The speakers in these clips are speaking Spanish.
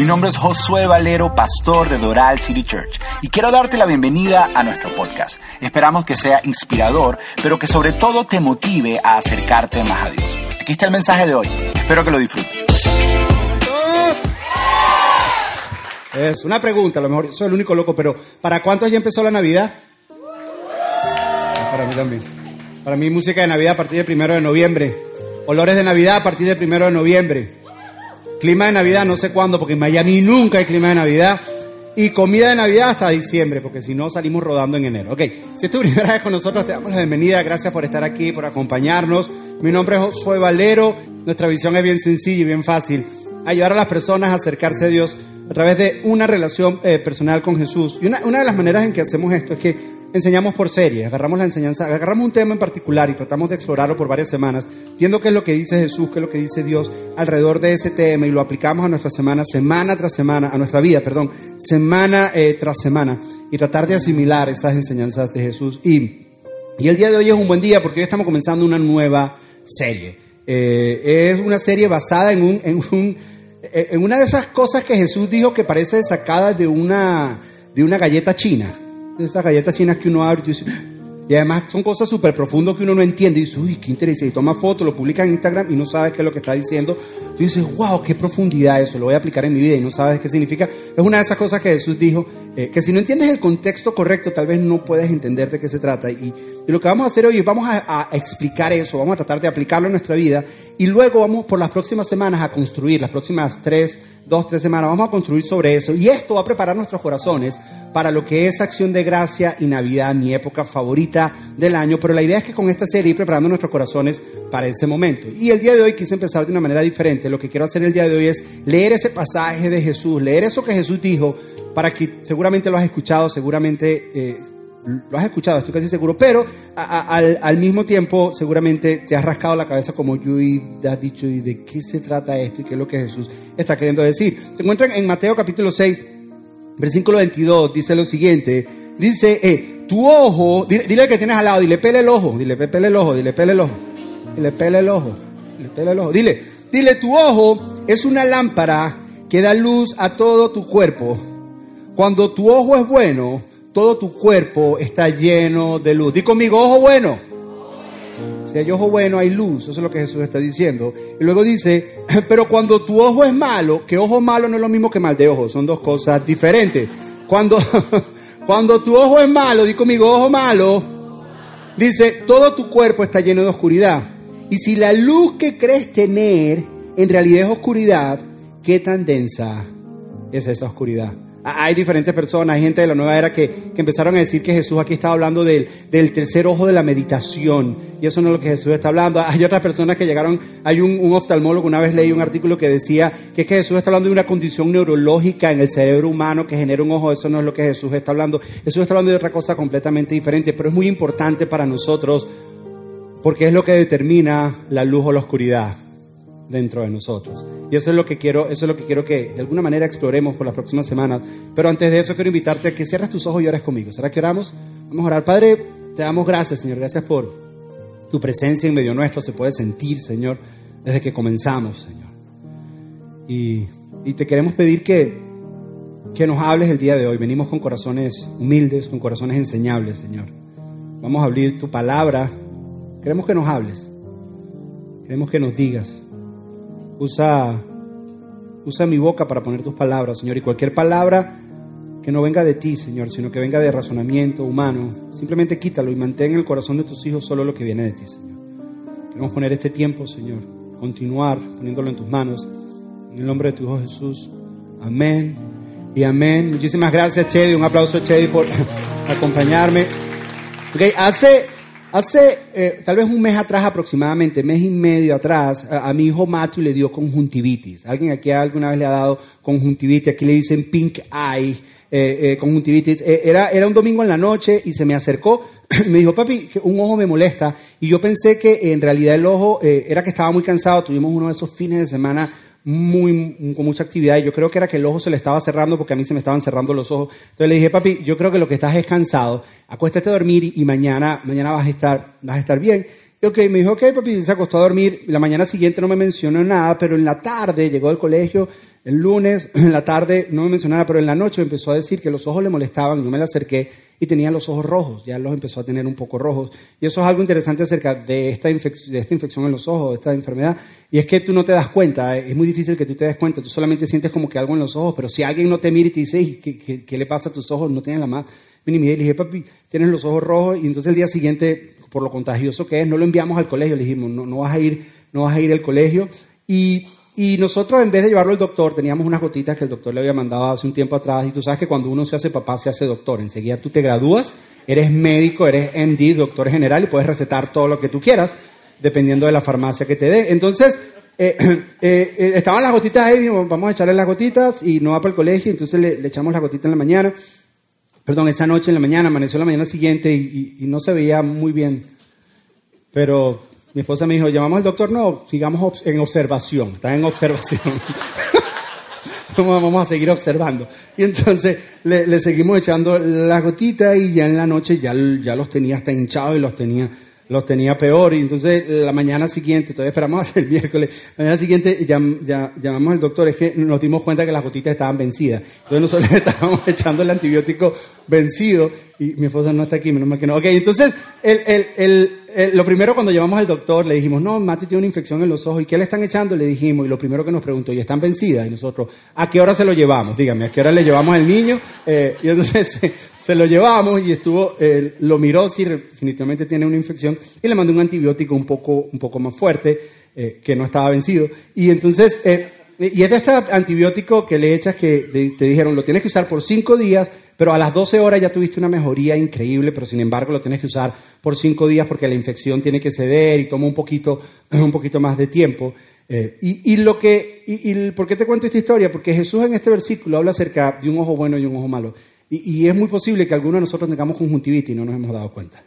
Mi nombre es Josué Valero, pastor de Doral City Church, y quiero darte la bienvenida a nuestro podcast. Esperamos que sea inspirador, pero que sobre todo te motive a acercarte más a Dios. Aquí está el mensaje de hoy. Espero que lo disfrutes. Es una pregunta, a lo mejor soy el único loco, pero ¿para cuántos ya empezó la Navidad? Para mí también. Para mí música de Navidad a partir del primero de noviembre. Olores de Navidad a partir del primero de noviembre. Clima de Navidad no sé cuándo, porque en Miami nunca hay clima de Navidad. Y comida de Navidad hasta diciembre, porque si no salimos rodando en enero. Ok, si es tu primera vez con nosotros, te damos la bienvenida. Gracias por estar aquí, por acompañarnos. Mi nombre es Josué Valero. Nuestra visión es bien sencilla y bien fácil. Ayudar a las personas a acercarse a Dios a través de una relación eh, personal con Jesús. Y una, una, de las maneras en que hacemos esto es que enseñamos por serie, agarramos la enseñanza, agarramos un tema en particular y tratamos de explorarlo por varias semanas, viendo qué es lo que dice Jesús, qué es lo que dice Dios alrededor de ese tema y lo aplicamos a nuestra semana, semana tras semana, a nuestra vida, perdón, semana eh, tras semana y tratar de asimilar esas enseñanzas de Jesús. Y, y el día de hoy es un buen día porque hoy estamos comenzando una nueva serie. Eh, es una serie basada en un, en un en una de esas cosas que Jesús dijo que parece sacada de una, de una galleta china. De esas galletas chinas que uno abre y dice, y además son cosas súper profundas que uno no entiende. Y dice, uy, qué interesante. Y toma foto, lo publica en Instagram y no sabes qué es lo que está diciendo. Tú dices, wow, qué profundidad eso, lo voy a aplicar en mi vida y no sabes qué significa. Es una de esas cosas que Jesús dijo, eh, que si no entiendes el contexto correcto, tal vez no puedes entender de qué se trata. Y, y lo que vamos a hacer hoy es vamos a, a, explicar eso, vamos a tratar de aplicarlo en nuestra vida y luego vamos por las próximas semanas a construir, las próximas tres, dos, tres semanas, vamos a construir sobre eso. Y esto va a preparar nuestros corazones para lo que es acción de gracia y Navidad, mi época favorita del año. Pero la idea es que con esta serie ir preparando nuestros corazones para ese momento. Y el día de hoy quise empezar de una manera diferente. Lo que quiero hacer el día de hoy es leer ese pasaje de Jesús, leer eso que Jesús dijo, para que seguramente lo has escuchado, seguramente eh, lo has escuchado, estoy casi seguro, pero al, mismo tiempo seguramente te has rascado la cabeza como yo y has dicho, ¿y de qué se trata esto? ¿Y qué es lo que Jesús está queriendo decir? Se encuentran en Mateo capítulo 6, versículo 22, dice lo siguiente, dice, eh, tu ojo, dile, que tienes al lado, dile, pele el ojo, dile, pele el ojo, dile, pele el ojo, dile, pele el ojo, dile, pele el ojo, dile, dile, tu ojo es una lámpara que da luz a todo tu cuerpo. Cuando tu ojo es bueno, todo tu cuerpo está lleno de luz. Di conmigo, ojo bueno. Si hay ojo bueno, hay luz. Eso es lo que Jesús está diciendo. Y luego dice, pero cuando tu ojo es malo, que ojo malo no es lo mismo que mal de ojo, son dos cosas diferentes. Cuando, cuando tu ojo es malo, di conmigo, ojo malo, dice, todo tu cuerpo está lleno de oscuridad. Y si la luz que crees tener en realidad es oscuridad, ¿qué tan densa es esa oscuridad? Hay diferentes personas, hay gente de la nueva era que, que empezaron a decir que Jesús aquí estaba hablando del, del, tercer ojo de la meditación. Y eso no es lo que Jesús está hablando. Hay otras personas que llegaron, hay un, un oftalmólogo, una vez leí un artículo que decía que es que Jesús está hablando de una condición neurológica en el cerebro humano que genera un ojo. Eso no es lo que Jesús está hablando. Jesús está hablando de otra cosa completamente diferente, pero es muy importante para nosotros porque es lo que determina la luz o la oscuridad dentro de nosotros. Y eso es lo que quiero, eso es lo que quiero que de alguna manera exploremos por las próximas semanas. Pero antes de eso quiero invitarte a que cierres tus ojos y ores conmigo. ¿Será que oramos? Vamos a orar. Padre, te damos gracias, Señor. Gracias por tu presencia en medio nuestro. Se puede sentir, Señor, desde que comenzamos, Señor. Y, y te queremos pedir que, que nos hables el día de hoy. Venimos con corazones humildes, con corazones enseñables, Señor. Vamos a abrir tu palabra. Queremos que nos hables. Queremos que nos digas. Usa, usa mi boca para poner tus palabras, Señor. Y cualquier palabra que no venga de ti, Señor, sino que venga de razonamiento humano, simplemente quítalo y mantén en el corazón de tus hijos solo lo que viene de ti, Señor. Queremos poner este tiempo, Señor, continuar poniéndolo en tus manos. En el nombre de tu Hijo Jesús. Amén y amén. Muchísimas gracias, Chedi. Un aplauso, Chedi, por acompañarme. Okay, hace Hace eh, tal vez un mes atrás aproximadamente, mes y medio atrás, a, mi hijo Matthew le dio conjuntivitis. ¿Alguien aquí alguna vez le ha dado conjuntivitis? Aquí le dicen pink eye, eh, eh, conjuntivitis. era, era un domingo en la noche y se me acercó. me dijo, papi, que un ojo me molesta. Y yo pensé que en realidad el ojo era que estaba muy cansado. Tuvimos uno de esos fines de semana muy, con mucha actividad y yo creo que era que el ojo se le estaba cerrando porque a mí se me estaban cerrando los ojos. Entonces le dije, papi, yo creo que lo que estás es cansado, acuéstate a dormir y mañana, mañana vas, a estar, vas a estar bien. Y ok, me dijo, ok, papi, se acostó a dormir. La mañana siguiente no me mencionó nada, pero en la tarde llegó del colegio, El lunes, en la tarde, no me mencionaba, pero en la noche empezó a decir que los ojos le molestaban. Yo me le acerqué y tenía los ojos rojos. Ya los empezó a tener un poco rojos. Y eso es algo interesante acerca de esta, de esta infección en los ojos, de esta enfermedad. Y es que tú no te das cuenta. Es muy difícil que tú te des cuenta. Tú solamente sientes como que algo en los ojos. Pero si alguien no te mira y te dice, ¿qué, qué, le pasa a tus ojos? No tienes la más mínima idea. Le dije, papi, tienes los ojos rojos. Y entonces el día siguiente, por lo contagioso que es, no lo enviamos al colegio. Le dijimos, no, no vas a ir, no vas a ir al colegio. Y y nosotros, en vez de llevarlo al doctor, teníamos unas gotitas que el doctor le había mandado hace un tiempo atrás. Y tú sabes que cuando uno se hace papá, se hace doctor. Enseguida tú te gradúas, eres médico, eres MD, doctor general, y puedes recetar todo lo que tú quieras, dependiendo de la farmacia que te dé. Entonces, eh, eh, eh, estaban las gotitas ahí, dijimos, vamos a echarle las gotitas, y no va para el colegio, entonces le, echamos las gotitas en la mañana. Perdón, esa noche en la mañana, amaneció la mañana siguiente y no se veía muy bien. Pero mi esposa me dijo, ¿llamamos al doctor? No, sigamos en observación, está en observación. Vamos a seguir observando. Y entonces le, seguimos echando la gotita y ya en la noche ya, ya los tenía hasta hinchados y los tenía, los tenía peor. Y entonces la mañana siguiente, todavía esperamos hasta el miércoles, la mañana siguiente ya, llamamos al doctor, es que nos dimos cuenta que las gotitas estaban vencidas. Entonces nosotros estábamos echando el antibiótico vencido y mi esposa no está aquí, menos mal que no. Ok, entonces el, el, el eh, lo primero cuando llevamos al doctor le dijimos, no, Mati tiene una infección en los ojos. ¿Y qué le están echando? Le dijimos, y lo primero que nos preguntó, ¿y están vencidas? Y nosotros, ¿a qué hora se lo llevamos? Dígame, ¿a qué hora le llevamos al niño? Eh, y entonces se, lo llevamos y estuvo, lo miró, si definitivamente tiene una infección, y le mandó un antibiótico un poco, un poco más fuerte, eh, que no estaba vencido. Y entonces, y es este antibiótico que le echas que te dijeron, lo tienes que usar por cinco días, pero a las 12 horas ya tuviste una mejoría increíble, pero sin embargo lo tienes que usar por cinco días porque la infección tiene que ceder y toma un poquito, un poquito más de tiempo. Eh, y, lo que, y, ¿Por qué te cuento esta historia? Porque Jesús en este versículo habla acerca de un ojo bueno y un ojo malo. Y, es muy posible que algunos de nosotros tengamos conjuntivitis y no nos hemos dado cuenta.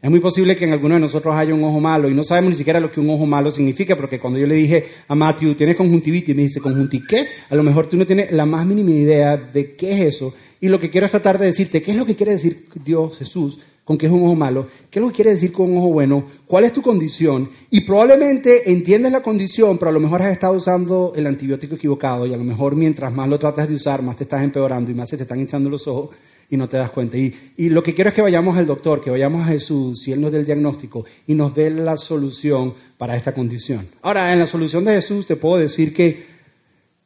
Es muy posible que en alguno de nosotros haya un ojo malo y no sabemos ni siquiera lo que un ojo malo significa, porque cuando yo le dije a Matthew, ¿tienes conjuntivitis? Me dice, ¿conjunti qué? A lo mejor tú no tienes la más mínima idea de qué es eso. Y lo que quiero es tratar de decirte, ¿qué es lo que quiere decir Dios, Jesús, con que es un ojo malo, qué es lo que quiere decir con un ojo bueno, cuál es tu condición y probablemente entiendes la condición, pero a lo mejor has estado usando el antibiótico equivocado y a lo mejor mientras más lo tratas de usar, más te estás empeorando y más se te están echando los ojos y no te das cuenta. Y, y lo que quiero es que vayamos al doctor, que vayamos a Jesús y Él nos dé el diagnóstico y nos dé la solución para esta condición. Ahora, en la solución de Jesús te puedo decir que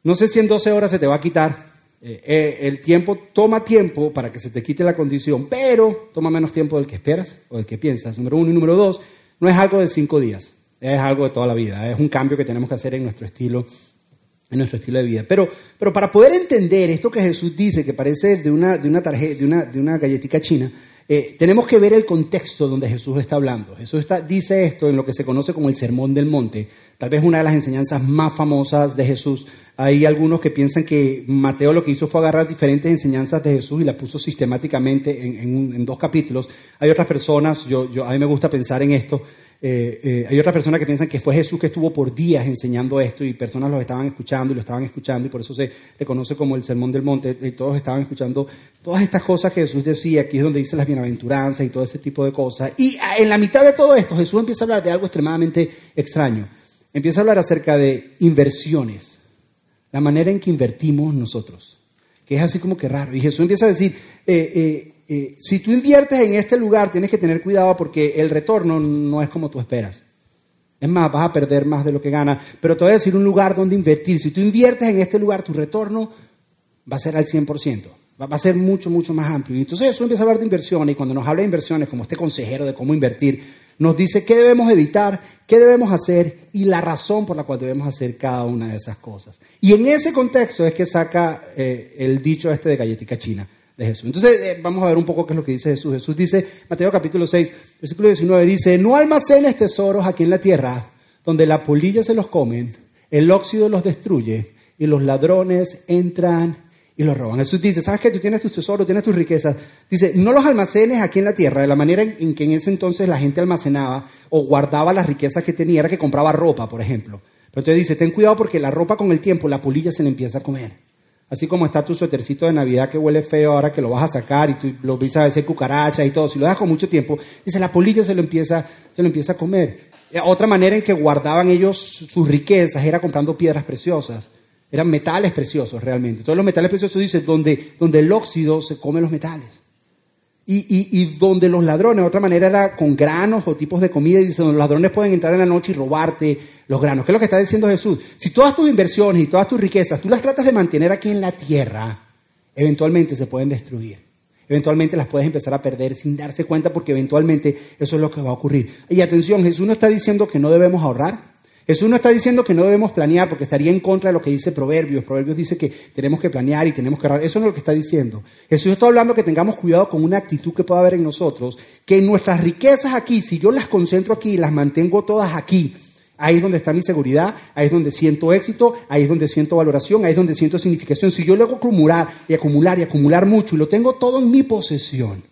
no sé si en 12 horas se te va a quitar, eh, eh, el tiempo toma tiempo para que se te quite la condición, pero toma menos tiempo del que esperas o del que piensas. Número uno y número dos, no es algo de cinco días, es algo de toda la vida, es un cambio que tenemos que hacer en nuestro estilo, en nuestro estilo de vida. Pero, pero para poder entender esto que Jesús dice, que parece de una, de una, tarjeta, de una, de una galletita china, eh, tenemos que ver el contexto donde Jesús está hablando. Jesús dice esto en lo que se conoce como el Sermón del Monte, tal vez una de las enseñanzas más famosas de Jesús. Hay algunos que piensan que Mateo lo que hizo fue agarrar diferentes enseñanzas de Jesús y las puso sistemáticamente en, dos capítulos. Hay otras personas, yo, yo, a mí me gusta pensar en esto, eh, eh, hay otras personas que piensan que fue Jesús que estuvo por días enseñando esto y personas lo estaban escuchando y lo estaban escuchando y por eso se le conoce como el Sermón del Monte y todos estaban escuchando todas estas cosas que Jesús decía, aquí es donde dice las bienaventuranzas y todo ese tipo de cosas. Y ah, en la mitad de todo esto Jesús empieza a hablar de algo extremadamente extraño. Empieza a hablar acerca de inversiones, la manera en que invertimos nosotros, que es así como que raro. Y Jesús empieza a decir, eh, si tú inviertes en este lugar, tienes que tener cuidado porque el retorno no es como tú esperas. Es más, vas a perder más de lo que ganas. Pero te voy a decir un lugar donde invertir. Si tú inviertes en este lugar, tu retorno va a ser al 100%. Va a ser mucho, mucho más amplio. Y entonces eso empieza a hablar de inversiones. Y cuando nos habla de inversiones, como este consejero de cómo invertir, nos dice qué debemos evitar, qué debemos hacer y la razón por la cual debemos hacer cada una de esas cosas. Y en ese contexto es que saca eh, el dicho este de galletica china de Jesús. Entonces, eh, vamos a ver un poco qué es lo que dice Jesús. Jesús dice, Mateo capítulo 6, versículo 19, dice, no almacenes tesoros aquí en la tierra, donde la polilla se los comen, el óxido los destruye y los ladrones entran y los roban. Jesús dice, ¿sabes qué? Tú tienes tus tesoros, tienes tus riquezas. Dice, no los almacenes aquí en la tierra, de la manera en que en ese entonces la gente almacenaba o guardaba las riquezas que tenía, era que compraba ropa, por ejemplo. Pero entonces dice, ten cuidado porque la ropa con el tiempo, la polilla se le empieza a comer. Así como está tu suétercito de Navidad que huele feo ahora que lo vas a sacar y tú lo empiezas a hacer cucaracha y todo. Si lo dejas con mucho tiempo, dice, la polilla se lo empieza, se lo empieza a comer. Eh, otra manera en que guardaban ellos sus riquezas era comprando piedras preciosas. Eran metales preciosos realmente. Todos los metales preciosos dice donde, donde el óxido se come los metales. Y, donde los ladrones, de otra manera, era con granos o tipos de comida, y dice, donde los ladrones pueden entrar en la noche y robarte los granos. ¿Qué es lo que está diciendo Jesús? Si todas tus inversiones y todas tus riquezas tú las tratas de mantener aquí en la tierra, eventualmente se pueden destruir. Eventualmente las puedes empezar a perder sin darse cuenta porque eventualmente eso es lo que va a ocurrir. Y atención, Jesús no está diciendo que no debemos ahorrar. Jesús no está diciendo que no debemos planear porque estaría en contra de lo que dice Proverbios. Proverbios dice que tenemos que planear y tenemos que. Eso no es lo que está diciendo. Jesús está hablando que tengamos cuidado con una actitud que pueda haber en nosotros, que nuestras riquezas aquí, si yo las concentro aquí y las mantengo todas aquí, ahí es donde está mi seguridad, ahí es donde siento éxito, ahí es donde siento valoración, ahí es donde siento significación. Si yo luego acumular y acumular y acumular mucho y lo tengo todo en mi posesión,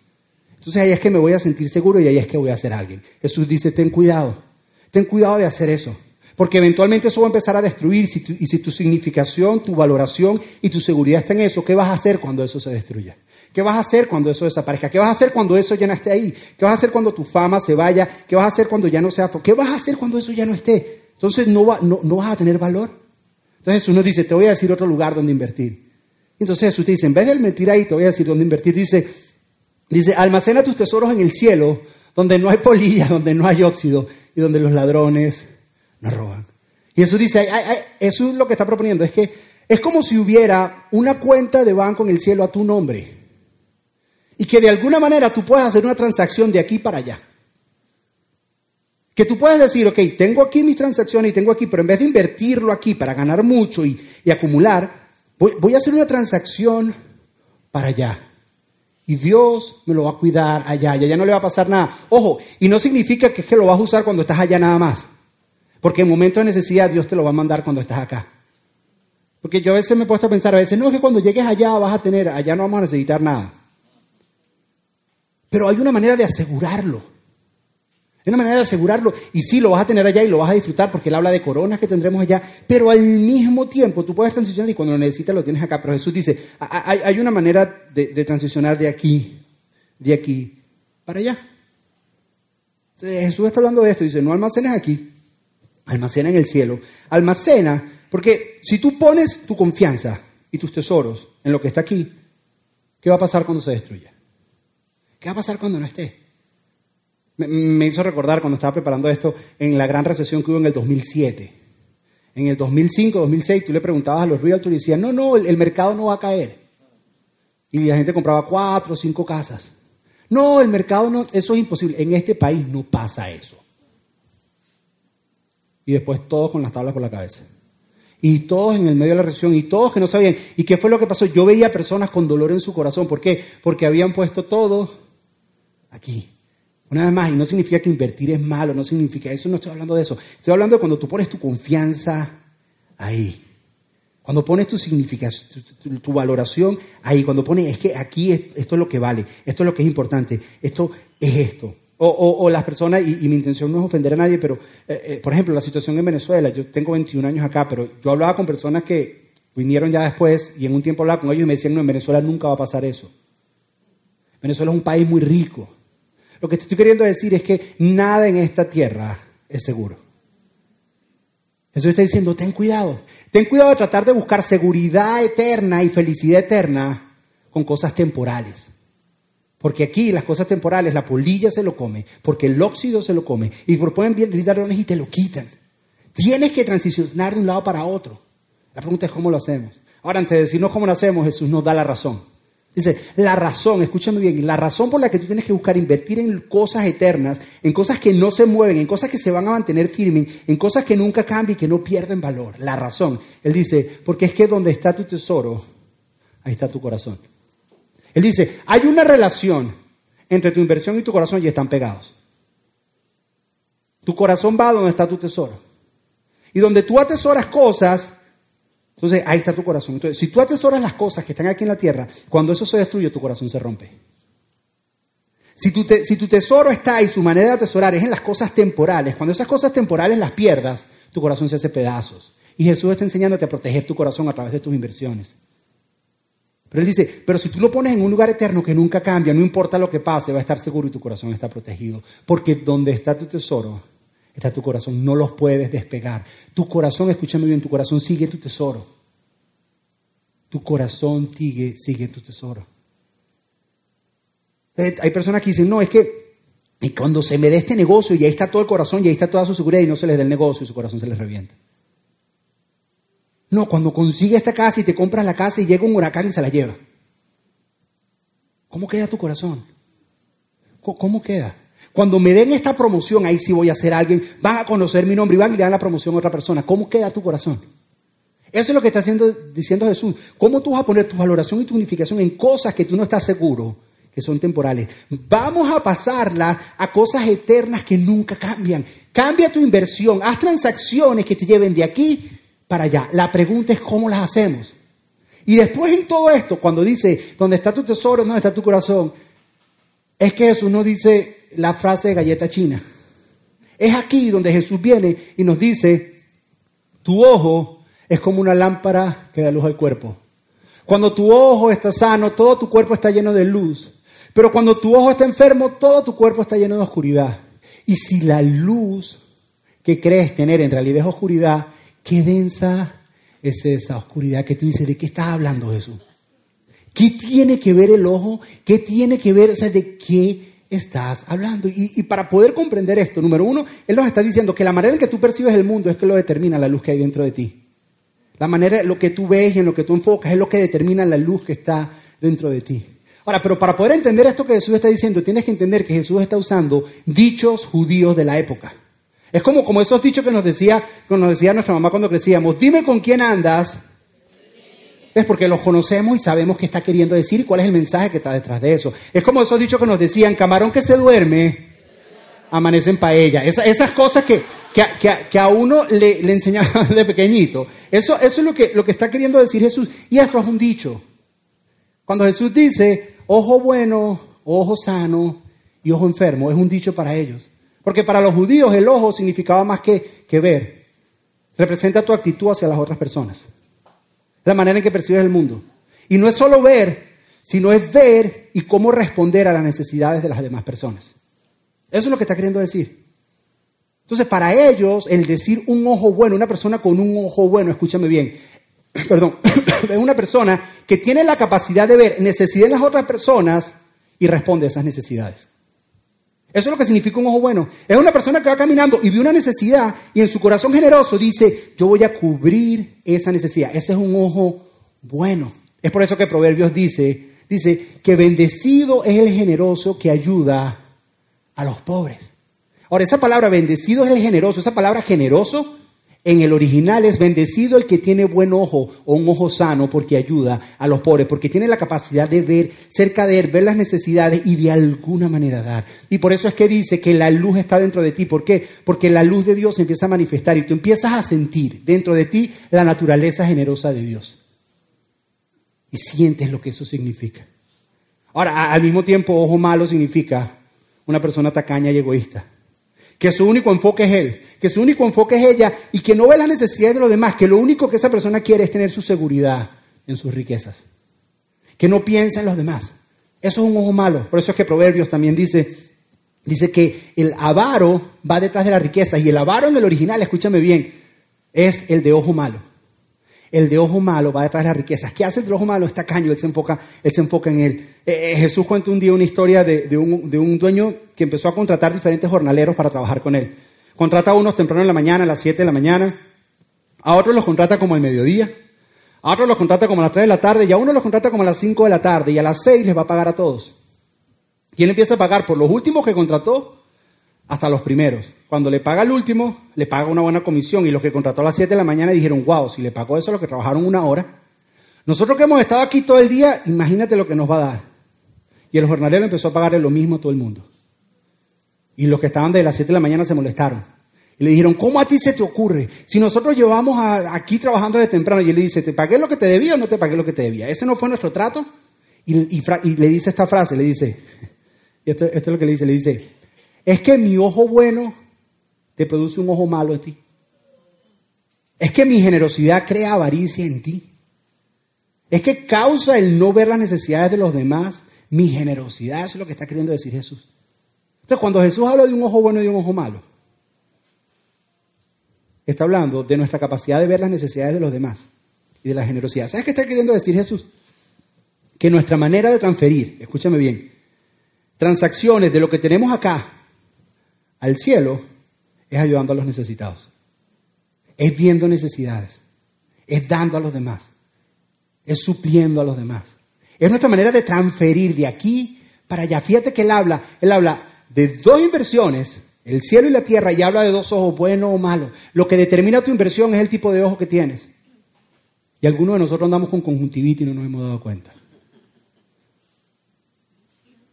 entonces ahí es que me voy a sentir seguro y ahí es que voy a ser alguien. Jesús dice, ten cuidado, ten cuidado de hacer eso. Porque eventualmente eso va a empezar a destruir y si tu significación, tu valoración y tu seguridad está en eso, ¿qué vas a hacer cuando eso se destruya? ¿Qué vas a hacer cuando eso desaparezca? ¿Qué vas a hacer cuando eso ya no esté ahí? ¿Qué vas a hacer cuando tu fama se vaya? ¿Qué vas a hacer cuando ya no sea? ¿Qué vas a hacer cuando eso ya no esté? Entonces no, no, vas a tener valor. Entonces Jesús nos dice, te voy a decir otro lugar donde invertir. Entonces Jesús te dice, en vez de mentir ahí, te voy a decir dónde invertir. Dice, dice, almacena tus tesoros en el cielo, donde no hay polilla, donde no hay óxido y donde los ladrones nos roban. Y Jesús dice, eso es lo que está proponiendo, es que es como si hubiera una cuenta de banco en el cielo a tu nombre. Y que de alguna manera tú puedas hacer una transacción de aquí para allá. Que tú puedas decir, ok, tengo aquí mis transacciones y tengo aquí, pero en vez de invertirlo aquí para ganar mucho y, acumular, voy, voy, a hacer una transacción para allá. Y Dios me lo va a cuidar allá y allá no le va a pasar nada. Ojo, y no significa que es que lo vas a usar cuando estás allá nada más. Porque en momentos de necesidad Dios te lo va a mandar cuando estás acá. Porque yo a veces me he puesto a pensar, a veces, no, es que cuando llegues allá vas a tener, allá no vamos a necesitar nada. Pero hay una manera de asegurarlo. Hay una manera de asegurarlo. Y sí, lo vas a tener allá y lo vas a disfrutar porque Él habla de coronas que tendremos allá. Pero al mismo tiempo tú puedes transicionar y cuando lo necesitas lo tienes acá. Pero Jesús dice, hay, una manera de, de transicionar de aquí, de aquí, para allá. Jesús está hablando de esto. Dice, no almacenes aquí, almacena en el cielo, almacena, porque si tú pones tu confianza y tus tesoros en lo que está aquí, ¿qué va a pasar cuando se destruya? ¿Qué va a pasar cuando no esté? Me, hizo recordar cuando estaba preparando esto en la gran recesión que hubo en el 2007. En el 2005, 2006, tú le preguntabas a los realtors y decían, no, no, el, el mercado no va a caer. Y la gente compraba cuatro o cinco casas. No, el mercado no, eso es imposible. En este país no pasa eso y después todos con las tablas por la cabeza. Y todos en el medio de la recesión, y todos que no sabían. ¿Y qué fue lo que pasó? Yo veía personas con dolor en su corazón. ¿Por qué? Porque habían puesto todo aquí. Una vez más, y no significa que invertir es malo, no significa eso, no estoy hablando de eso. Estoy hablando de cuando tú pones tu confianza ahí. Cuando pones tu significación, tu, valoración ahí, cuando pones, es que aquí esto es lo que vale, esto es lo que es importante, esto es esto. O, las personas, y, mi intención no es ofender a nadie, pero, eh, eh, por ejemplo, la situación en Venezuela, yo tengo 21 años acá, pero yo hablaba con personas que vinieron ya después y en un tiempo hablaba con ellos y me decían, no, en Venezuela nunca va a pasar eso. Venezuela es un país muy rico. Lo que te estoy queriendo decir es que nada en esta tierra es seguro. Jesús está diciendo, ten cuidado. Ten cuidado de tratar de buscar seguridad eterna y felicidad eterna con cosas temporales. Porque aquí las cosas temporales, la polilla se lo come, porque el óxido se lo come, y proponen bien ladrones y te lo quitan. Tienes que transicionar de un lado para otro. La pregunta es cómo lo hacemos. Ahora, antes de decirnos cómo lo hacemos, Jesús nos da la razón. Dice, la razón, escúchame bien, la razón por la que tú tienes que buscar invertir en cosas eternas, en cosas que no se mueven, en cosas que se van a mantener firmes, en cosas que nunca cambian y que no pierden valor. La razón. Él dice, porque es que donde está tu tesoro, ahí está tu corazón. Él dice, hay una relación entre tu inversión y tu corazón y están pegados. Tu corazón va donde está tu tesoro. Y donde tú atesoras cosas, entonces ahí está tu corazón. Entonces, si tú atesoras las cosas que están aquí en la tierra, cuando eso se destruye, tu corazón se rompe. Si tu, si tu tesoro está y su manera de atesorar es en las cosas temporales, cuando esas cosas temporales las pierdas, tu corazón se hace pedazos. Y Jesús está enseñándote a proteger tu corazón a través de tus inversiones. Pero él dice, pero si tú lo pones en un lugar eterno que nunca cambia, no importa lo que pase, va a estar seguro y tu corazón está protegido. Porque donde está tu tesoro, está tu corazón, no los puedes despegar. Tu corazón, escúchame bien, tu corazón sigue tu tesoro. tu corazón sigue, sigue tu tesoro. Eh, hay personas que dicen, no, es que cuando se me dé este negocio y ahí está todo el corazón y ahí está toda su seguridad y no se les dé el negocio y su corazón se les revienta. No, cuando consigue esta casa y te compras la casa y llega un huracán y se la lleva. ¿Cómo queda tu corazón? ¿Cómo queda? Cuando me den esta promoción, ahí sí voy a ser alguien, van a conocer mi nombre y van a dar la promoción a otra persona. ¿Cómo queda tu corazón? Eso es lo que está haciendo, diciendo Jesús. ¿Cómo tú vas a poner tu valoración y tu unificación en cosas que tú no estás seguro que son temporales? Vamos a pasarlas a cosas eternas que nunca cambian. Cambia tu inversión, haz transacciones que te lleven de aquí para allá. La pregunta es cómo las hacemos. Y después en todo esto, cuando dice, ¿dónde está tu tesoro? ¿Dónde está tu corazón? Es que Jesús no dice la frase de galleta china. Es aquí donde Jesús viene y nos dice, tu ojo es como una lámpara que da luz al cuerpo. Cuando tu ojo está sano, todo tu cuerpo está lleno de luz. Pero cuando tu ojo está enfermo, todo tu cuerpo está lleno de oscuridad. Y si la luz que crees tener en realidad es oscuridad, qué densa es esa oscuridad que tú dices, ¿de qué estás hablando Jesús? ¿Qué tiene que ver el ojo? ¿Qué tiene que ver, o sea, de qué estás hablando? Y, para poder comprender esto, número uno, Él nos está diciendo que la manera en que tú percibes el mundo es que lo determina la luz que hay dentro de ti. La manera, lo que tú ves y en lo que tú enfocas es lo que determina la luz que está dentro de ti. Ahora, pero para poder entender esto que Jesús está diciendo, tienes que entender que Jesús está usando dichos judíos de la época. Es como, como esos dichos que nos decía, que nos decía nuestra mamá cuando crecíamos, dime con quién andas es porque los conocemos y sabemos qué está queriendo decir y cuál es el mensaje que está detrás de eso. Es como esos dichos que nos decían, camarón que se duerme, amanece en paella. esas cosas que, que, a uno le, le enseñaban de pequeñito. Eso, eso es lo que, lo que está queriendo decir Jesús. Y esto es un dicho. Cuando Jesús dice, ojo bueno, ojo sano y ojo enfermo, es un dicho para ellos. Porque para los judíos el ojo significaba más que, que ver. Representa tu actitud hacia las otras personas la manera en que percibes el mundo. Y no es solo ver, sino es ver y cómo responder a las necesidades de las demás personas. Eso es lo que está queriendo decir. Entonces, para ellos, el decir un ojo bueno, una persona con un ojo bueno, escúchame bien, perdón, es una persona que tiene la capacidad de ver necesidades de las otras personas y responde a esas necesidades. Eso es lo que significa un ojo bueno. Es una persona que va caminando y ve una necesidad y en su corazón generoso dice, yo voy a cubrir esa necesidad. Ese es un ojo bueno. Es por eso que Proverbios dice, dice que bendecido es el generoso que ayuda a los pobres. Ahora, esa palabra bendecido es el generoso, esa palabra generoso en el original es bendecido el que tiene buen ojo o un ojo sano porque ayuda a los pobres, porque tiene la capacidad de ver cerca de él, ver las necesidades y de alguna manera dar. Y por eso es que dice que la luz está dentro de ti. ¿Por qué? Porque la luz de Dios empieza a manifestar y tú empiezas a sentir dentro de ti la naturaleza generosa de Dios. Y sientes lo que eso significa. Ahora, al mismo tiempo, ojo malo significa una persona tacaña y egoísta que su único enfoque es él, que su único enfoque es ella y que no ve las necesidades de los demás, que lo único que esa persona quiere es tener su seguridad en sus riquezas, que no piensa en los demás. Eso es un ojo malo. Por eso es que Proverbios también dice, dice que el avaro va detrás de la riqueza y el avaro en el original, escúchame bien, es el de ojo malo. El de ojo malo va detrás de las riquezas. ¿Qué hace el de ojo malo? Está caño, él se enfoca, él se enfoca en él. Eh, eh, Jesús cuenta un día una historia de, un, de, un, dueño que empezó a contratar diferentes jornaleros para trabajar con él. Contrata a unos temprano en la mañana, a las 7 de la mañana. A otros los contrata como al mediodía. A otros los contrata como a las 3 de la tarde. Y a uno los contrata como a las 5 de la tarde. Y a las 6 les va a pagar a todos. ¿Quién empieza a pagar? Por los últimos que contrató hasta los primeros. Cuando le paga el último, le paga una buena comisión y los que contrató a las 7 de la mañana dijeron, wow, si le pagó eso a los que trabajaron una hora, nosotros que hemos estado aquí todo el día, imagínate lo que nos va a dar. Y el jornalero empezó a pagarle lo mismo a todo el mundo. Y los que estaban de las 7 de la mañana se molestaron. Y le dijeron, ¿cómo a ti se te ocurre? Si nosotros llevamos aquí trabajando de temprano. Y él le dice, ¿te pagué lo que te debía o no te pagué lo que te debía? ¿Ese no fue nuestro trato? Y, le dice esta frase, le dice, y esto es lo que le dice, le dice, es que mi ojo bueno te produce un ojo malo en ti. Es que mi generosidad crea avaricia en ti. Es que causa el no ver las necesidades de los demás mi generosidad. Eso es lo que está queriendo decir Jesús. Entonces, cuando Jesús habla de un ojo bueno y un ojo malo, está hablando de nuestra capacidad de ver las necesidades de los demás y de la generosidad. ¿Sabes qué está queriendo decir Jesús? Que nuestra manera de transferir, escúchame bien, transacciones de lo que tenemos acá al cielo es ayudando a los necesitados. Es viendo necesidades. Es dando a los demás. Es supliendo a los demás. Es nuestra manera de transferir de aquí para allá. Fíjate que él habla, él habla de dos inversiones, el cielo y la tierra, y habla de dos ojos, bueno o malo. Lo que determina tu inversión es el tipo de ojo que tienes. Y algunos de nosotros andamos con conjuntivitis y no nos hemos dado cuenta.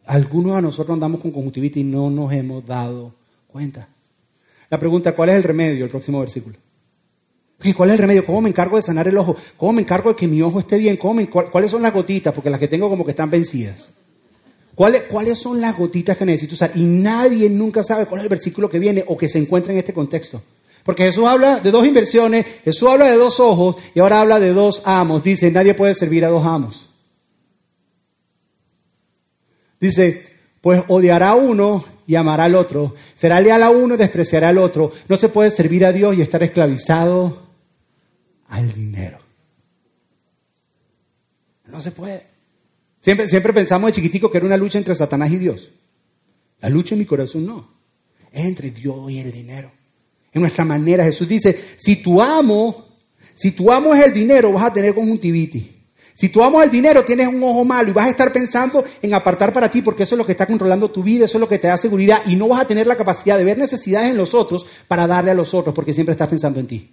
Algunos de nosotros andamos con conjuntivitis y no nos hemos dado cuenta. La pregunta, ¿cuál es el remedio? El próximo versículo. ¿Cuál es el remedio? ¿Cómo me encargo de sanar el ojo? ¿Cómo me encargo de que mi ojo esté bien? ¿Cuáles son las gotitas? Porque las que tengo como que están vencidas. ¿Cuáles, ¿Cuáles son las gotitas que necesito usar? Y nadie nunca sabe cuál es el versículo que viene o que se encuentra en este contexto. Porque Jesús habla de dos inversiones, Jesús habla de dos ojos y ahora habla de dos amos. Dice, nadie puede servir a dos amos. Dice, pues odiará uno y amará al otro. Será leal a uno y despreciará al otro. No se puede servir a Dios y estar esclavizado al dinero. No se puede. Siempre, siempre pensamos de chiquitico que era una lucha entre Satanás y Dios. La lucha en mi corazón no. Es entre Dios y el dinero. En nuestra manera, Jesús dice, si tu amo, si tu amo es el dinero, vas a tener conjuntivitis. Si tú amas el dinero, tienes un ojo malo y vas a estar pensando en apartar para ti porque eso es lo que está controlando tu vida, eso es lo que te da seguridad y no vas a tener la capacidad de ver necesidades en los otros para darle a los otros porque siempre estás pensando en ti.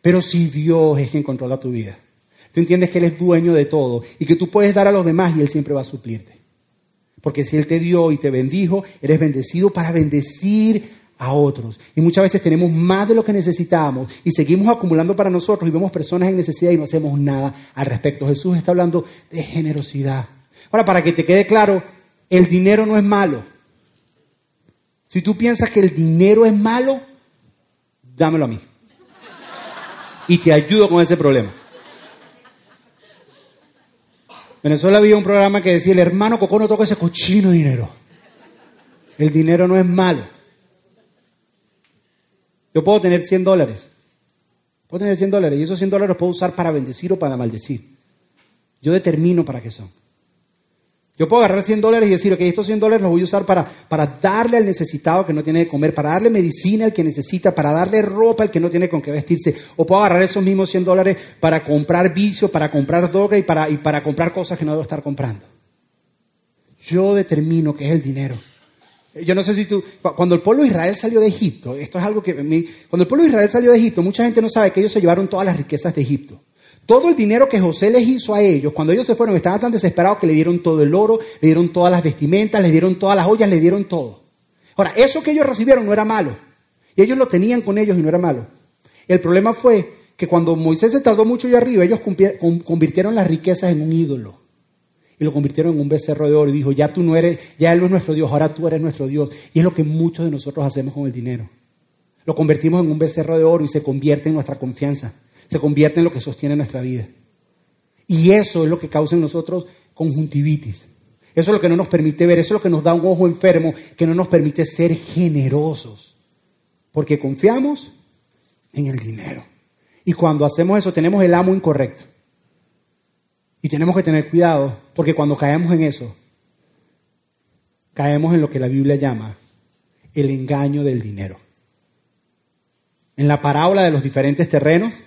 Pero si Dios es quien controla tu vida, tú entiendes que Él es dueño de todo y que tú puedes dar a los demás y Él siempre va a suplirte. Porque si Él te dio y te bendijo, eres bendecido para bendecir a otros. Y muchas veces tenemos más de lo que necesitamos y seguimos acumulando para nosotros y vemos personas en necesidad y no hacemos nada al respecto. Jesús está hablando de generosidad. Ahora, para que te quede claro, el dinero no es malo. Si tú piensas que el dinero es malo, dámelo a mí y te ayudo con ese problema. En Venezuela había un programa que decía, el hermano Coco no toca ese cochino dinero. El dinero no es malo. Yo puedo tener 100 dólares. Puedo tener 100 dólares y esos 100 dólares los puedo usar para bendecir o para maldecir. Yo determino para qué son. Yo puedo agarrar 100 dólares y decir, ok, estos 100 dólares los voy a usar para, para darle al necesitado que no tiene de comer, para darle medicina al que necesita, para darle ropa al que no tiene con qué vestirse. O puedo agarrar esos mismos 100 dólares para comprar vicio, para comprar droga y para, y para comprar cosas que no debo estar comprando. Yo determino qué es el dinero. Yo no sé si tú, cuando el pueblo de Israel salió de Egipto, esto es algo que, cuando el pueblo de Israel salió de Egipto, mucha gente no sabe que ellos se llevaron todas las riquezas de Egipto. Todo el dinero que José les hizo a ellos, cuando ellos se fueron, estaban tan desesperados que le dieron todo el oro, le dieron todas las vestimentas, le dieron todas las ollas, le dieron todo. Ahora, eso que ellos recibieron no era malo. Y ellos lo tenían con ellos y no era malo. El problema fue que cuando Moisés se tardó mucho allá arriba, ellos convirtieron las riquezas en un ídolo. Lo convirtieron en un becerro de oro y dijo, ya tú no eres, ya él no es nuestro Dios, ahora tú eres nuestro Dios. Y es lo que muchos de nosotros hacemos con el dinero. Lo convertimos en un becerro de oro y se convierte en nuestra confianza se convierte en lo que sostiene nuestra vida. Y eso es lo que causa en nosotros conjuntivitis. Eso es lo que no nos permite ver, eso es lo que nos da un ojo enfermo, que no nos permite ser generosos. Porque confiamos en el dinero. Y cuando hacemos eso tenemos el amo incorrecto. Y tenemos que tener cuidado, porque cuando caemos en eso, caemos en lo que la Biblia llama el engaño del dinero. En la parábola de los diferentes terrenos,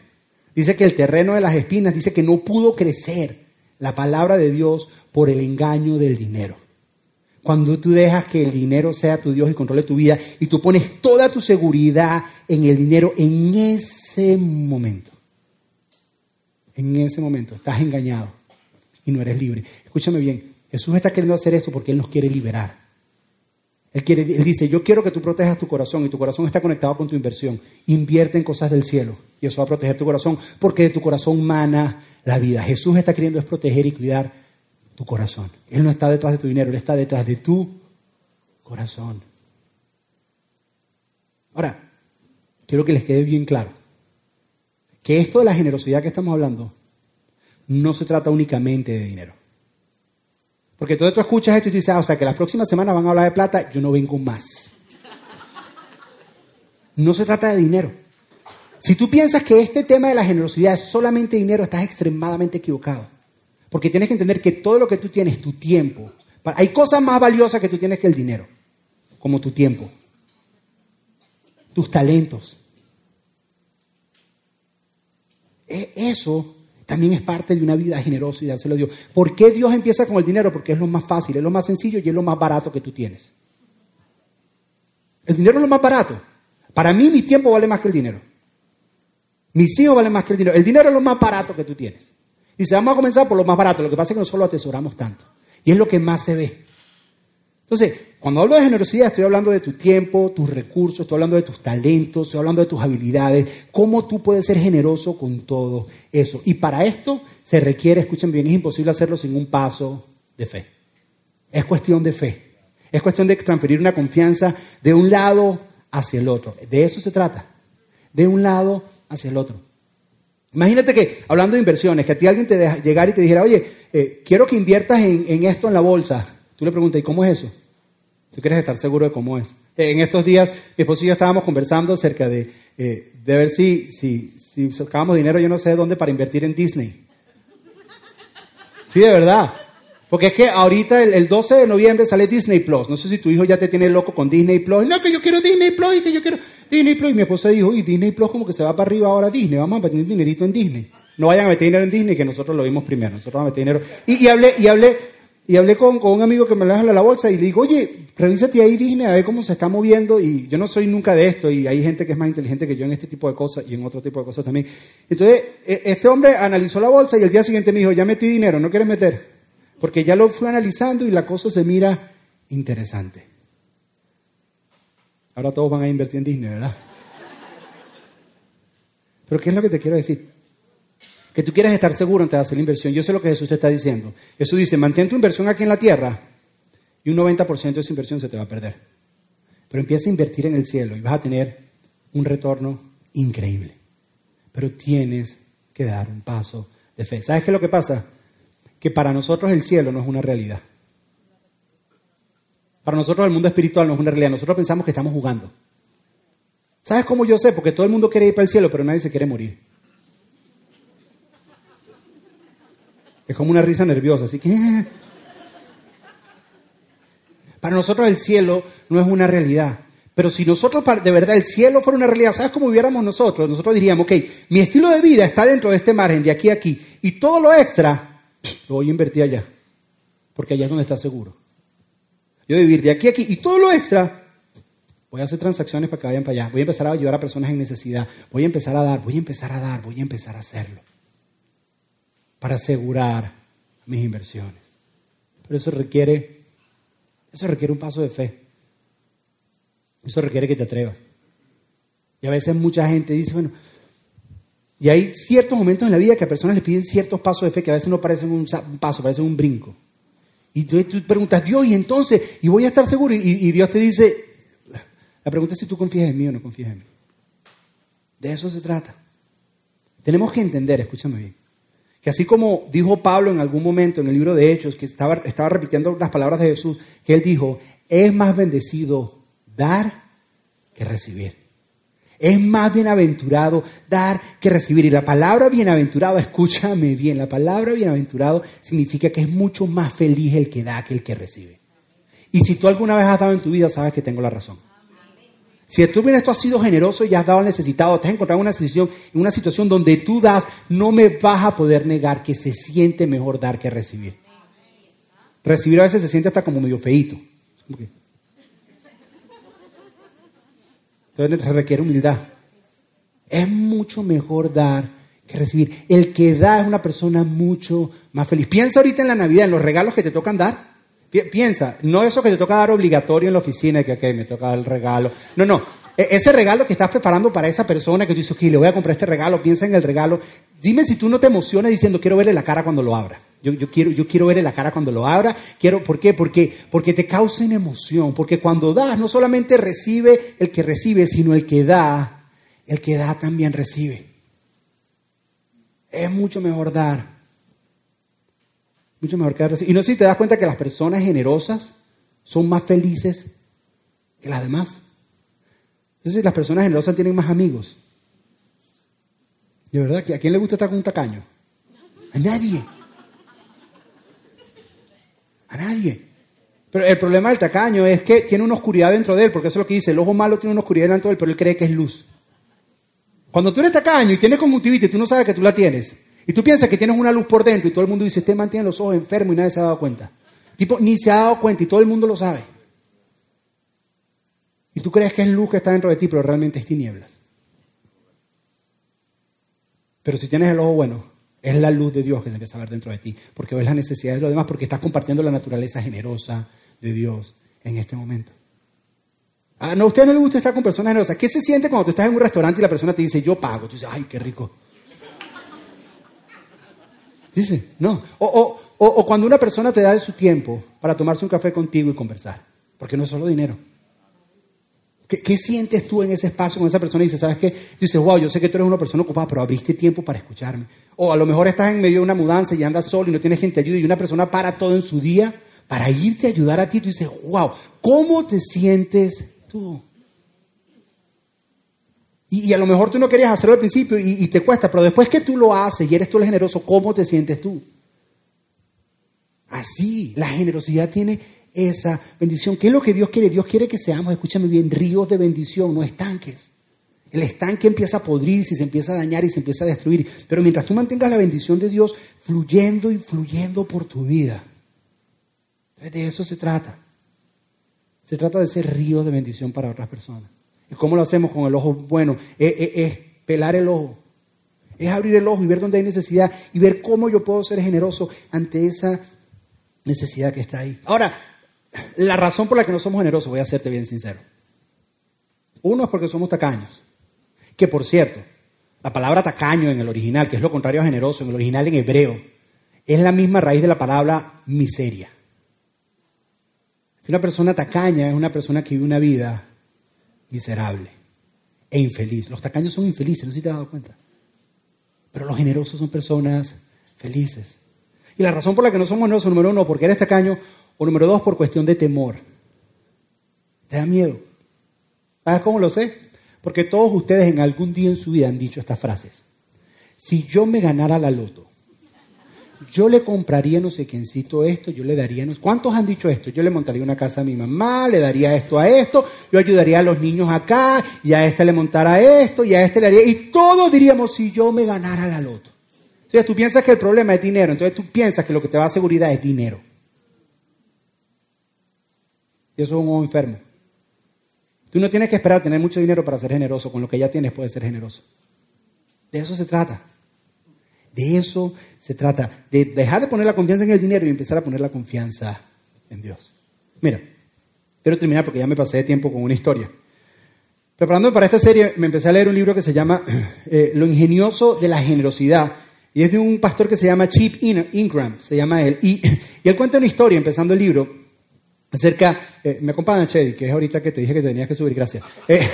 Dice que el terreno de las espinas dice que no pudo crecer la palabra de Dios por el engaño del dinero. Cuando tú dejas que el dinero sea tu Dios y controle tu vida y tú pones toda tu seguridad en el dinero en ese momento. En ese momento estás engañado y no eres libre. Escúchame bien, Jesús está queriendo hacer esto porque Él nos quiere liberar. Él, quiere, él dice, yo quiero que tú protejas tu corazón y tu corazón está conectado con tu inversión. Invierte en cosas del cielo y eso va a proteger tu corazón porque de tu corazón mana la vida. Jesús está queriendo es proteger y cuidar tu corazón. Él no está detrás de tu dinero, Él está detrás de tu corazón. Ahora, quiero que les quede bien claro que esto de la generosidad que estamos hablando no se trata únicamente de dinero. Porque todo tú escuchas esto y tú dices, ah, o sea, que la próxima semana van a hablar de plata, yo no vengo más. No se trata de dinero. Si tú piensas que este tema de la generosidad es solamente dinero, estás extremadamente equivocado. Porque tienes que entender que todo lo que tú tienes, tu tiempo, hay cosas más valiosas que tú tienes que el dinero, como tu tiempo, tus talentos. E, eso también es parte de una vida generosa y dárselo a Dios. ¿Por qué Dios empieza con el dinero? Porque es lo más fácil, es lo más sencillo y es lo más barato que tú tienes. El dinero es lo más barato. Para mí mi tiempo vale más que el dinero. Mis hijos valen más que el dinero. El dinero es lo más barato que tú tienes. Y se vamos a comenzar por lo más barato. Lo que pasa es que nosotros lo atesoramos tanto. Y es lo que más se ve. Entonces, cuando hablo de generosidad, estoy hablando de tu tiempo, tus recursos, estoy hablando de tus talentos, estoy hablando de tus habilidades, cómo tú puedes ser generoso con todo eso. Y para esto se requiere, escuchen bien, es imposible hacerlo sin un paso de fe. Es cuestión de fe. Es cuestión de transferir una confianza de un lado hacia el otro. De eso se trata. De un lado hacia el otro. Imagínate que, hablando de inversiones, que a ti alguien te deja llegar y te dijera, oye, eh, quiero que inviertas en, esto en la bolsa. Tú le preguntas, ¿y cómo es eso? Tú quieres estar seguro de cómo es. En estos días, mi esposo y yo estábamos conversando acerca de, eh, de ver si, si, si sacábamos dinero, yo no sé dónde, para invertir en Disney. Sí, de verdad. Porque es que ahorita el, 12 de noviembre sale Disney Plus. No sé si tu hijo ya te tiene loco con Disney Plus. No, que yo quiero Disney Plus y que yo quiero Disney Plus. Y mi esposa dijo, y Disney Plus como que se va para arriba ahora Disney. Vamos a meter dinerito en Disney. No vayan a meter dinero en Disney, que nosotros lo vimos primero. Nosotros vamos a meter dinero. Y, hablé, y hablé, y hablé con, un amigo que me lo deja la bolsa y le digo, oye, revísate ahí Disney a ver cómo se está moviendo. Y yo no soy nunca de esto. Y hay gente que es más inteligente que yo en este tipo de cosas y en otro tipo de cosas también. Entonces, e, este hombre analizó la bolsa y el día siguiente me dijo, ya metí dinero, ¿no quieres meter? Porque ya lo fui analizando y la cosa se mira interesante. Ahora todos van a invertir en Disney, ¿verdad? Pero ¿qué es lo que te quiero decir? Que tú quieres estar seguro antes de hacer la inversión. Yo sé lo que Jesús te está diciendo. Jesús dice, mantén tu inversión aquí en la tierra y un 90% de esa inversión se te va a perder. Pero empieza a invertir en el cielo y vas a tener un retorno increíble. Pero tienes que dar un paso de fe. ¿Sabes qué es lo que pasa? que para nosotros el cielo no es una realidad. Para nosotros el mundo espiritual no es una realidad. Nosotros pensamos que estamos jugando. ¿Sabes cómo yo sé? Porque todo el mundo quiere ir para el cielo, pero nadie se quiere morir. Es como una risa nerviosa, así que... Para nosotros el cielo no es una realidad. Pero si nosotros de verdad el cielo fuera una realidad, ¿sabes cómo hubiéramos nosotros? Nosotros diríamos, ok, mi estilo de vida está dentro de este margen, de aquí a aquí, y todo lo extra lo voy a invertir allá, porque allá es donde está seguro. Yo voy a vivir de aquí a aquí y todo lo extra, voy a hacer transacciones para que vayan para allá. Voy a empezar a ayudar a personas en necesidad. Voy a empezar a dar, voy a empezar a dar, voy a empezar a hacerlo. Para asegurar mis inversiones. Pero eso requiere, eso requiere un paso de fe. Eso requiere que te atrevas. Y a veces mucha gente dice, bueno, y hay ciertos momentos en la vida que a personas les piden ciertos pasos de fe que a veces no parecen un paso, parecen un brinco. Y tú, preguntas, Dios, y entonces, y voy a estar seguro. Y, Dios te dice, la pregunta es si tú confías en mí o no confías en mí. De eso se trata. Tenemos que entender, escúchame bien, que así como dijo Pablo en algún momento en el libro de Hechos, que estaba, estaba repitiendo las palabras de Jesús, que él dijo, es más bendecido dar que recibir. Es más bienaventurado dar que recibir. Y la palabra bienaventurado, escúchame bien, la palabra bienaventurado significa que es mucho más feliz el que da que el que recibe. Y si tú alguna vez has dado en tu vida, sabes que tengo la razón. Si tú vienes, tú has sido generoso y has dado al necesitado, te has encontrado en una, situación, en una situación donde tú das, no me vas a poder negar que se siente mejor dar que recibir. Recibir a veces se siente hasta como medio feito. Entonces se requiere humildad. Es mucho mejor dar que recibir. El que da es una persona mucho más feliz. Piensa ahorita en la Navidad, en los regalos que te tocan dar. Piensa, no eso que te toca dar obligatorio en la oficina, que okay, me toca el regalo. No, no. E-, ese regalo que estás preparando para esa persona que tú dices, ok, le voy a comprar este regalo, piensa en el regalo. Dime si tú no te emocionas diciendo, quiero verle la cara cuando lo abra. Yo, quiero, yo quiero verle la cara cuando lo abra. Quiero, ¿Por qué? Porque, porque te causen emoción. Porque cuando das, no solamente recibe el que recibe, sino el que da, el que da también recibe. Es mucho mejor dar. Mucho mejor que. Y no sé si te das cuenta que las personas generosas son más felices que las demás. Entonces las personas generosas tienen más amigos. De verdad, ¿a quién le gusta estar con un tacaño? A nadie. A nadie. Pero el problema del tacaño es que tiene una oscuridad dentro de él, porque eso es lo que dice, el ojo malo tiene una oscuridad dentro de él, pero él cree que es luz. Cuando tú eres tacaño y tienes conjuntivitis tú no sabes que tú la tienes, y tú piensas que tienes una luz por dentro y todo el mundo dice, usted mantiene los ojos enfermos y nadie se ha dado cuenta. Tipo, ni se ha dado cuenta y todo el mundo lo sabe. Y tú crees que es luz que está dentro de ti, pero realmente es tinieblas. Pero si tienes el ojo bueno, es la luz de Dios que se empieza a ver dentro de ti, porque ves las necesidades de los demás, porque estás compartiendo la naturaleza generosa de Dios en este momento. Ah, no, a usted no le gusta estar con personas generosas. ¿Qué se siente cuando tú estás en un restaurante y la persona te dice, yo pago? Tú dices, ay, qué rico. Dice, no. O, o, cuando una persona te da de su tiempo para tomarse un café contigo y conversar, porque no es solo dinero. ¿Qué, sientes tú en ese espacio con esa persona? Y dices, ¿sabes qué? dices, wow, yo sé que tú eres una persona ocupada, pero abriste tiempo para escucharme. O a lo mejor estás en medio de una mudanza y andas solo y no tienes gente ayuda y una persona para todo en su día para irte a ayudar a ti. Tú dices, wow, ¿cómo te sientes tú? Y, a lo mejor tú no querías hacerlo al principio y, te cuesta, pero después que tú lo haces y eres tú el generoso, ¿cómo te sientes tú? Así, la generosidad tiene esa bendición. ¿Qué es lo que Dios quiere? Dios quiere que seamos, escúchame bien, ríos de bendición, no estanques. El estanque empieza a podrirse se empieza a dañar y se empieza a destruir. Pero mientras tú mantengas la bendición de Dios fluyendo y fluyendo por tu vida, de eso se trata. Se trata de ser ríos de bendición para otras personas. ¿Y cómo lo hacemos con el ojo bueno? Es, es pelar el ojo. Es abrir el ojo y ver dónde hay necesidad y ver cómo yo puedo ser generoso ante esa necesidad que está ahí. Ahora, la razón por la que no somos generosos, voy a serte bien sincero. Uno es porque somos tacaños. Que por cierto, la palabra tacaño en el original, que es lo contrario a generoso, en el original en hebreo, es la misma raíz de la palabra miseria. Una persona tacaña es una persona que vive una vida miserable e infeliz. Los tacaños son infelices, no sé si te has dado cuenta. Pero los generosos son personas felices. Y la razón por la que no somos generosos, número uno, porque eres tacaño, o número dos, por cuestión de temor. Te da miedo. ¿Sabes cómo lo sé? Porque todos ustedes en algún día en su vida han dicho estas frases. Si yo me ganara la loto, yo le compraría no sé quiéncito esto, yo le daría no ¿Cuántos han dicho esto? Yo le montaría una casa a mi mamá, le daría esto a esto, yo ayudaría a los niños acá, y a este le montara esto, y a este le haría... Y todos diríamos, si yo me ganara la loto. Sea, tú piensas que el problema es dinero, entonces tú piensas que lo que te va a seguridad es dinero. Y eso es un ojo enfermo. Tú no tienes que esperar tener mucho dinero para ser generoso. Con lo que ya tienes puedes ser generoso. De eso se trata. De eso se trata. De dejar de poner la confianza en el dinero y empezar a poner la confianza en Dios. Mira, quiero terminar porque ya me pasé de tiempo con una historia. Preparándome para esta serie, me empecé a leer un libro que se llama eh, Lo ingenioso de la generosidad. Y es de un pastor que se llama Chip Ingram, se llama él. Y, y él cuenta una historia, empezando el libro, acerca, eh, me acompaña Chedi, que es ahorita que te dije que tenías que subir, gracias. Eh,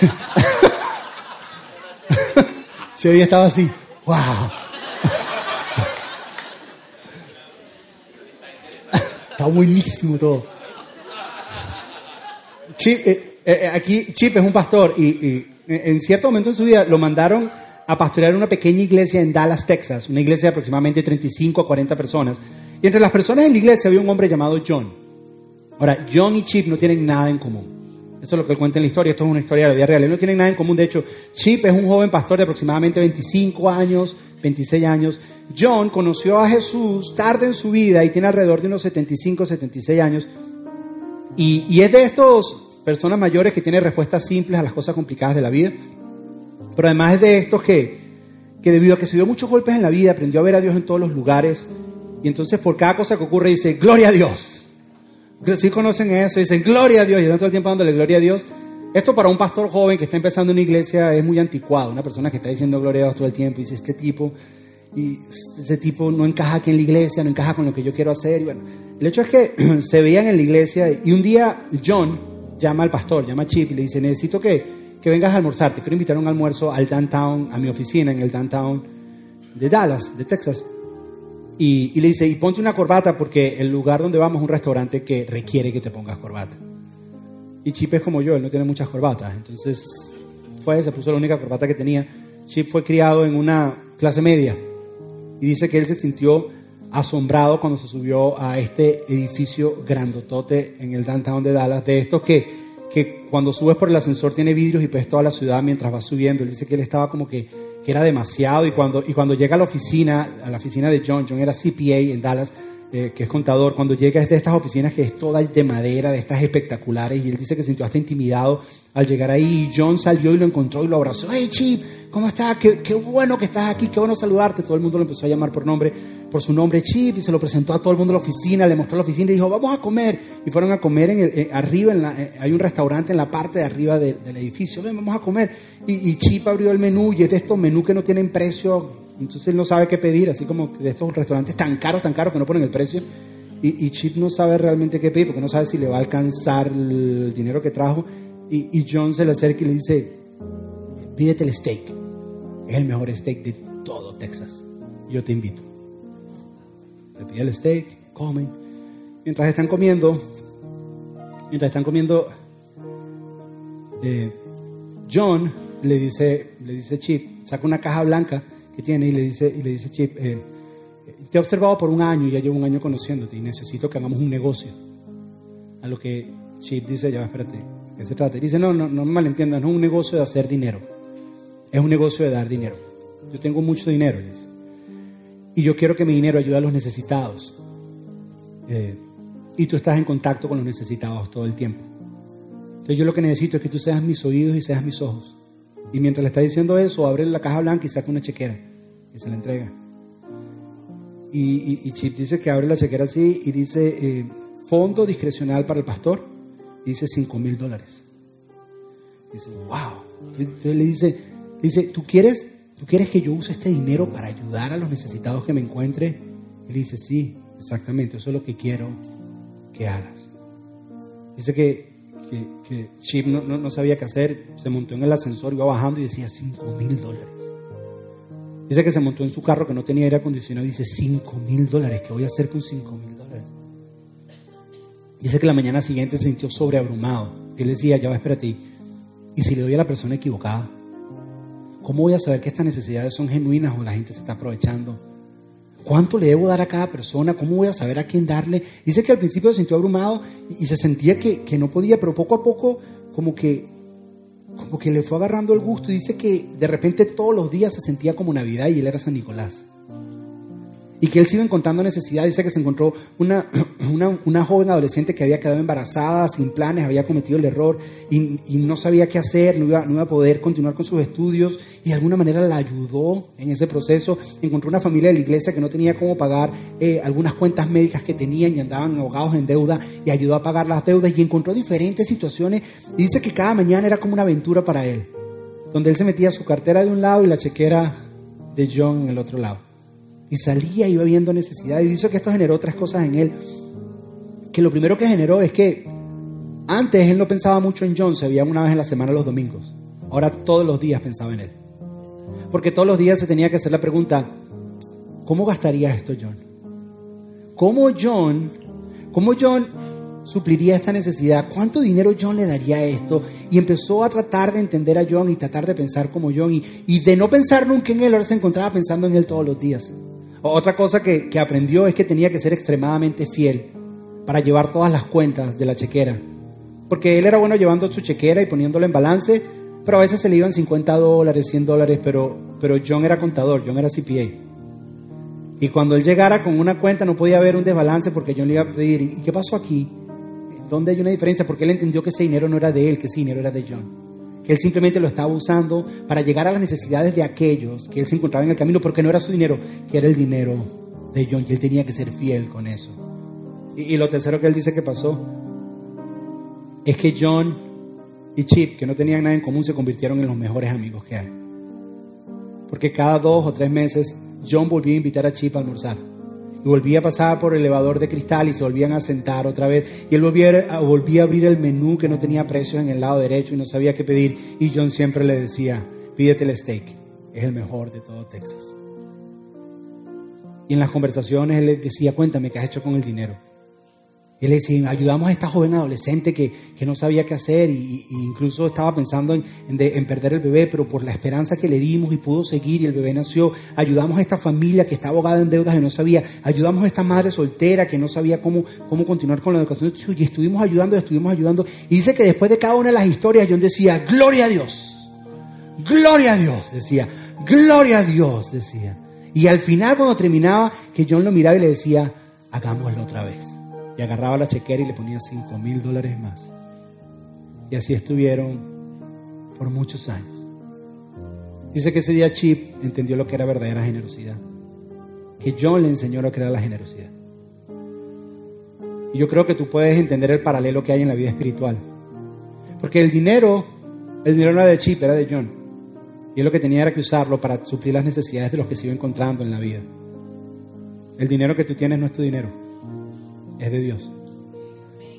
Chedi estaba así, wow. Está buenísimo todo. Chip, eh, aquí Chip es un pastor y, en cierto momento en su vida lo mandaron a pastorear una pequeña iglesia en Dallas, Texas, una iglesia de aproximadamente 35 a 40 personas. Y entre las personas en la iglesia había un hombre llamado John. Ahora, John y Chip no tienen nada en común. Esto es lo que él cuenta en la historia, esto es una historia de la vida real. no tienen nada en común. De hecho, Chip es un joven pastor de aproximadamente 25 años, 26 años. John conoció a Jesús tarde en su vida y tiene alrededor de unos 75, 76 años. Y, es de estos personas mayores que tienen respuestas simples a las cosas complicadas de la vida. Pero además es de estos que, que debido a que se dio muchos golpes en la vida, aprendió a ver a Dios en todos los lugares. Y entonces por cada cosa que ocurre dice, gloria a Dios. Si conocen eso, dicen gloria a Dios y están todo el tiempo dándole gloria a Dios. Esto para un pastor joven que está empezando una iglesia es muy anticuado. Una persona que está diciendo gloria a Dios todo el tiempo y dice, este tipo, y ese tipo no encaja aquí en la iglesia, no encaja con lo que yo quiero hacer. Y bueno, el hecho es que se veían en la iglesia y un día John llama al pastor, llama a Chip y le dice, necesito que, que vengas a almorzar, te quiero invitar a un almuerzo al downtown, a mi oficina en el downtown de Dallas, de Texas. Y, le dice, y ponte una corbata porque el lugar donde vamos es un restaurante que requiere que te pongas corbata. Y Chip es como yo, él no tiene muchas corbatas. Entonces fue, se puso la única corbata que tenía. Chip fue criado en una clase media. Y dice que él se sintió asombrado cuando se subió a este edificio grandotote en el downtown de Dallas, de estos que, que cuando subes por el ascensor tiene vidrios y ves toda la ciudad mientras vas subiendo. Él dice que él estaba como que, que era demasiado y cuando, y cuando llega a la oficina, a la oficina de John, John era CPA en Dallas, eh, que es contador, cuando llega es de estas oficinas que es toda de madera, de estas espectaculares, y él dice que se sintió hasta intimidado al llegar ahí, y John salió y lo encontró y lo abrazó, hey Chip, ¿cómo estás? Qué, qué bueno que estás aquí, qué bueno saludarte, todo el mundo lo empezó a llamar por nombre, por su nombre Chip, y se lo presentó a todo el mundo en la oficina, le mostró la oficina y dijo, vamos a comer, y fueron a comer en el, eh, arriba, eh, hay un restaurante en la parte de arriba del edificio, ven, vamos a comer, y, y Chip abrió el menú, y es de estos menús que no tienen precio, entonces él no sabe qué pedir, así como de estos restaurantes tan caros, tan caros que no ponen el precio. Y, Chip no sabe realmente qué pedir porque no sabe si le va a alcanzar el dinero que trajo. Y, John se le acerca y le dice, pídete el steak. Es el mejor steak de todo Texas. Yo te invito. Le pide el steak, comen. Mientras están comiendo, mientras están comiendo, eh, John le dice, le dice Chip, saca una caja blanca que tiene y le dice, y le dice Chip, eh, te he observado por un año y ya llevo un año conociéndote y necesito que hagamos un negocio. A lo que Chip dice, ya, espérate, ¿qué se trata? Y dice, no, no, no me malentiendas, no es un negocio de hacer dinero, es un negocio de dar dinero. Yo tengo mucho dinero, y yo quiero que mi dinero ayude a los necesitados. Eh, y tú estás en contacto con los necesitados todo el tiempo. Entonces yo lo que necesito es que tú seas mis oídos y seas mis ojos. Y mientras le está diciendo eso, abre la caja blanca y saca una chequera y se la entrega. Y, Chip dice que abre la chequera así y dice eh, fondo discrecional para el pastor. Dice 5 mil dólares. Dice, wow. Entonces le dice, dice, ¿tú quieres, ¿tú quieres que yo use este dinero para ayudar a los necesitados que me encuentre? Y le dice, sí, exactamente, eso es lo que quiero que hagas. Dice que, que, Chip no, no, sabía qué hacer, se montó en el ascensor, iba bajando y decía 5 mil dólares. Dice que se montó en su carro que no tenía aire acondicionado y dice, 5 mil dólares, ¿qué voy a hacer con 5 mil dólares? Dice que la mañana siguiente se sintió sobreabrumado. Él decía, ya va, espérate, ¿y si le doy a la persona equivocada? ¿Cómo voy a saber que estas necesidades son genuinas o la gente se está aprovechando? ¿Cuánto le debo dar a cada persona? ¿Cómo voy a saber a quién darle? Dice que al principio se sintió abrumado y, se sentía que, que no podía, pero poco a poco como que como que le fue agarrando el gusto y dice que de repente todos los días se sentía como Navidad y él era San Nicolás y que él se iba encontrando necesidad. Dice que se encontró una, una, joven adolescente que había quedado embarazada, sin planes, había cometido el error y, no sabía qué hacer, no iba, no iba, a poder continuar con sus estudios y de alguna manera la ayudó en ese proceso. Encontró una familia de la iglesia que no tenía cómo pagar eh, algunas cuentas médicas que tenían y andaban ahogados en deuda y ayudó a pagar las deudas y encontró diferentes situaciones. Y dice que cada mañana era como una aventura para él, donde él se metía su cartera de un lado y la chequera de John en el otro lado. Y salía, iba viendo necesidad. Y dice que esto generó otras cosas en él. Que lo primero que generó es que antes él no pensaba mucho en John, se veía una vez en la semana los domingos. Ahora todos los días pensaba en él. Porque todos los días se tenía que hacer la pregunta, ¿cómo gastaría esto John? ¿Cómo John, cómo John supliría esta necesidad? ¿Cuánto dinero John le daría a esto? Y empezó a tratar de entender a John y tratar de pensar como John. Y, y de no pensar nunca en él, ahora se encontraba pensando en él todos los días. Otra cosa que, aprendió es que tenía que ser extremadamente fiel para llevar todas las cuentas de la chequera. Porque él era bueno llevando su chequera y poniéndolo en balance, pero a veces se le iban 50 dólares, 100 dólares, pero, pero John era contador, John era CPA. Y cuando él llegara con una cuenta no podía haber un desbalance porque John le iba a pedir, ¿y qué pasó aquí? ¿Dónde hay una diferencia? Porque él entendió que ese dinero no era de él, que ese dinero era de John que él simplemente lo estaba usando para llegar a las necesidades de aquellos que él se encontraba en el camino, porque no era su dinero, que era el dinero de John, y él tenía que ser fiel con eso. Y, lo tercero que él dice que pasó es que John y Chip, que no tenían nada en común, se convirtieron en los mejores amigos que hay. Porque cada dos o tres meses John volvía a invitar a Chip a almorzar. Y volvía a pasar por el elevador de cristal y se volvían a sentar otra vez. Y él volvía volvía a abrir el menú que no tenía precios en el lado derecho y no sabía qué pedir. Y John siempre le decía, pídete el steak, es el mejor de todo Texas. Y en las conversaciones él le decía, cuéntame qué has hecho con el dinero. Y le decía, ayudamos a esta joven adolescente que, que no sabía qué hacer y, incluso estaba pensando en, en, perder el bebé, pero por la esperanza que le dimos y pudo seguir y el bebé nació, ayudamos a esta familia que está abogada en deudas y no sabía, ayudamos a esta madre soltera que no sabía cómo, cómo continuar con la educación y estuvimos ayudando, estuvimos ayudando. Y dice que después de cada una de las historias John decía, gloria a Dios, gloria a Dios, decía, gloria a Dios, decía. Y al final cuando terminaba, que John lo miraba y le decía, hagámoslo otra vez y agarraba la chequera y le ponía 5 mil dólares más. Y así estuvieron por muchos años. Dice que ese día Chip entendió lo que era verdadera generosidad. Que John le enseñó lo que era la generosidad. Y yo creo que tú puedes entender el paralelo que hay en la vida espiritual. Porque el dinero, el dinero no era de Chip, era de John. Y él lo que tenía era que usarlo para suplir las necesidades de los que se iba encontrando en la vida. El dinero que tú tienes no es tu dinero es de Dios.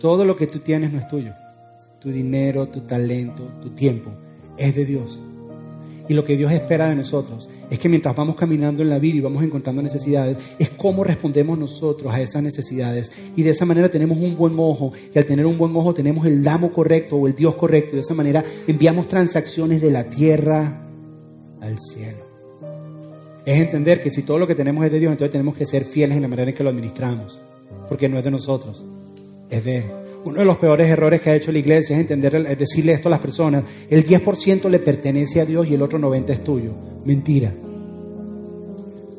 Todo lo que tú tienes no es tuyo. Tu dinero, tu talento, tu tiempo, es de Dios. Y lo que Dios espera de nosotros es que mientras vamos caminando en la vida y vamos encontrando necesidades, es cómo respondemos nosotros a esas necesidades. Y de esa manera tenemos un buen ojo. Y al tener un buen ojo tenemos el damo correcto o el Dios correcto. Y de esa manera enviamos transacciones de la tierra al cielo. Es entender que si todo lo que tenemos es de Dios, entonces tenemos que ser fieles en la manera en que lo administramos porque no es de nosotros, es de Él. Uno de los peores errores que ha hecho la iglesia es entender, es decirle esto a las personas, el 10% le pertenece a Dios y el otro 90% es tuyo. Mentira.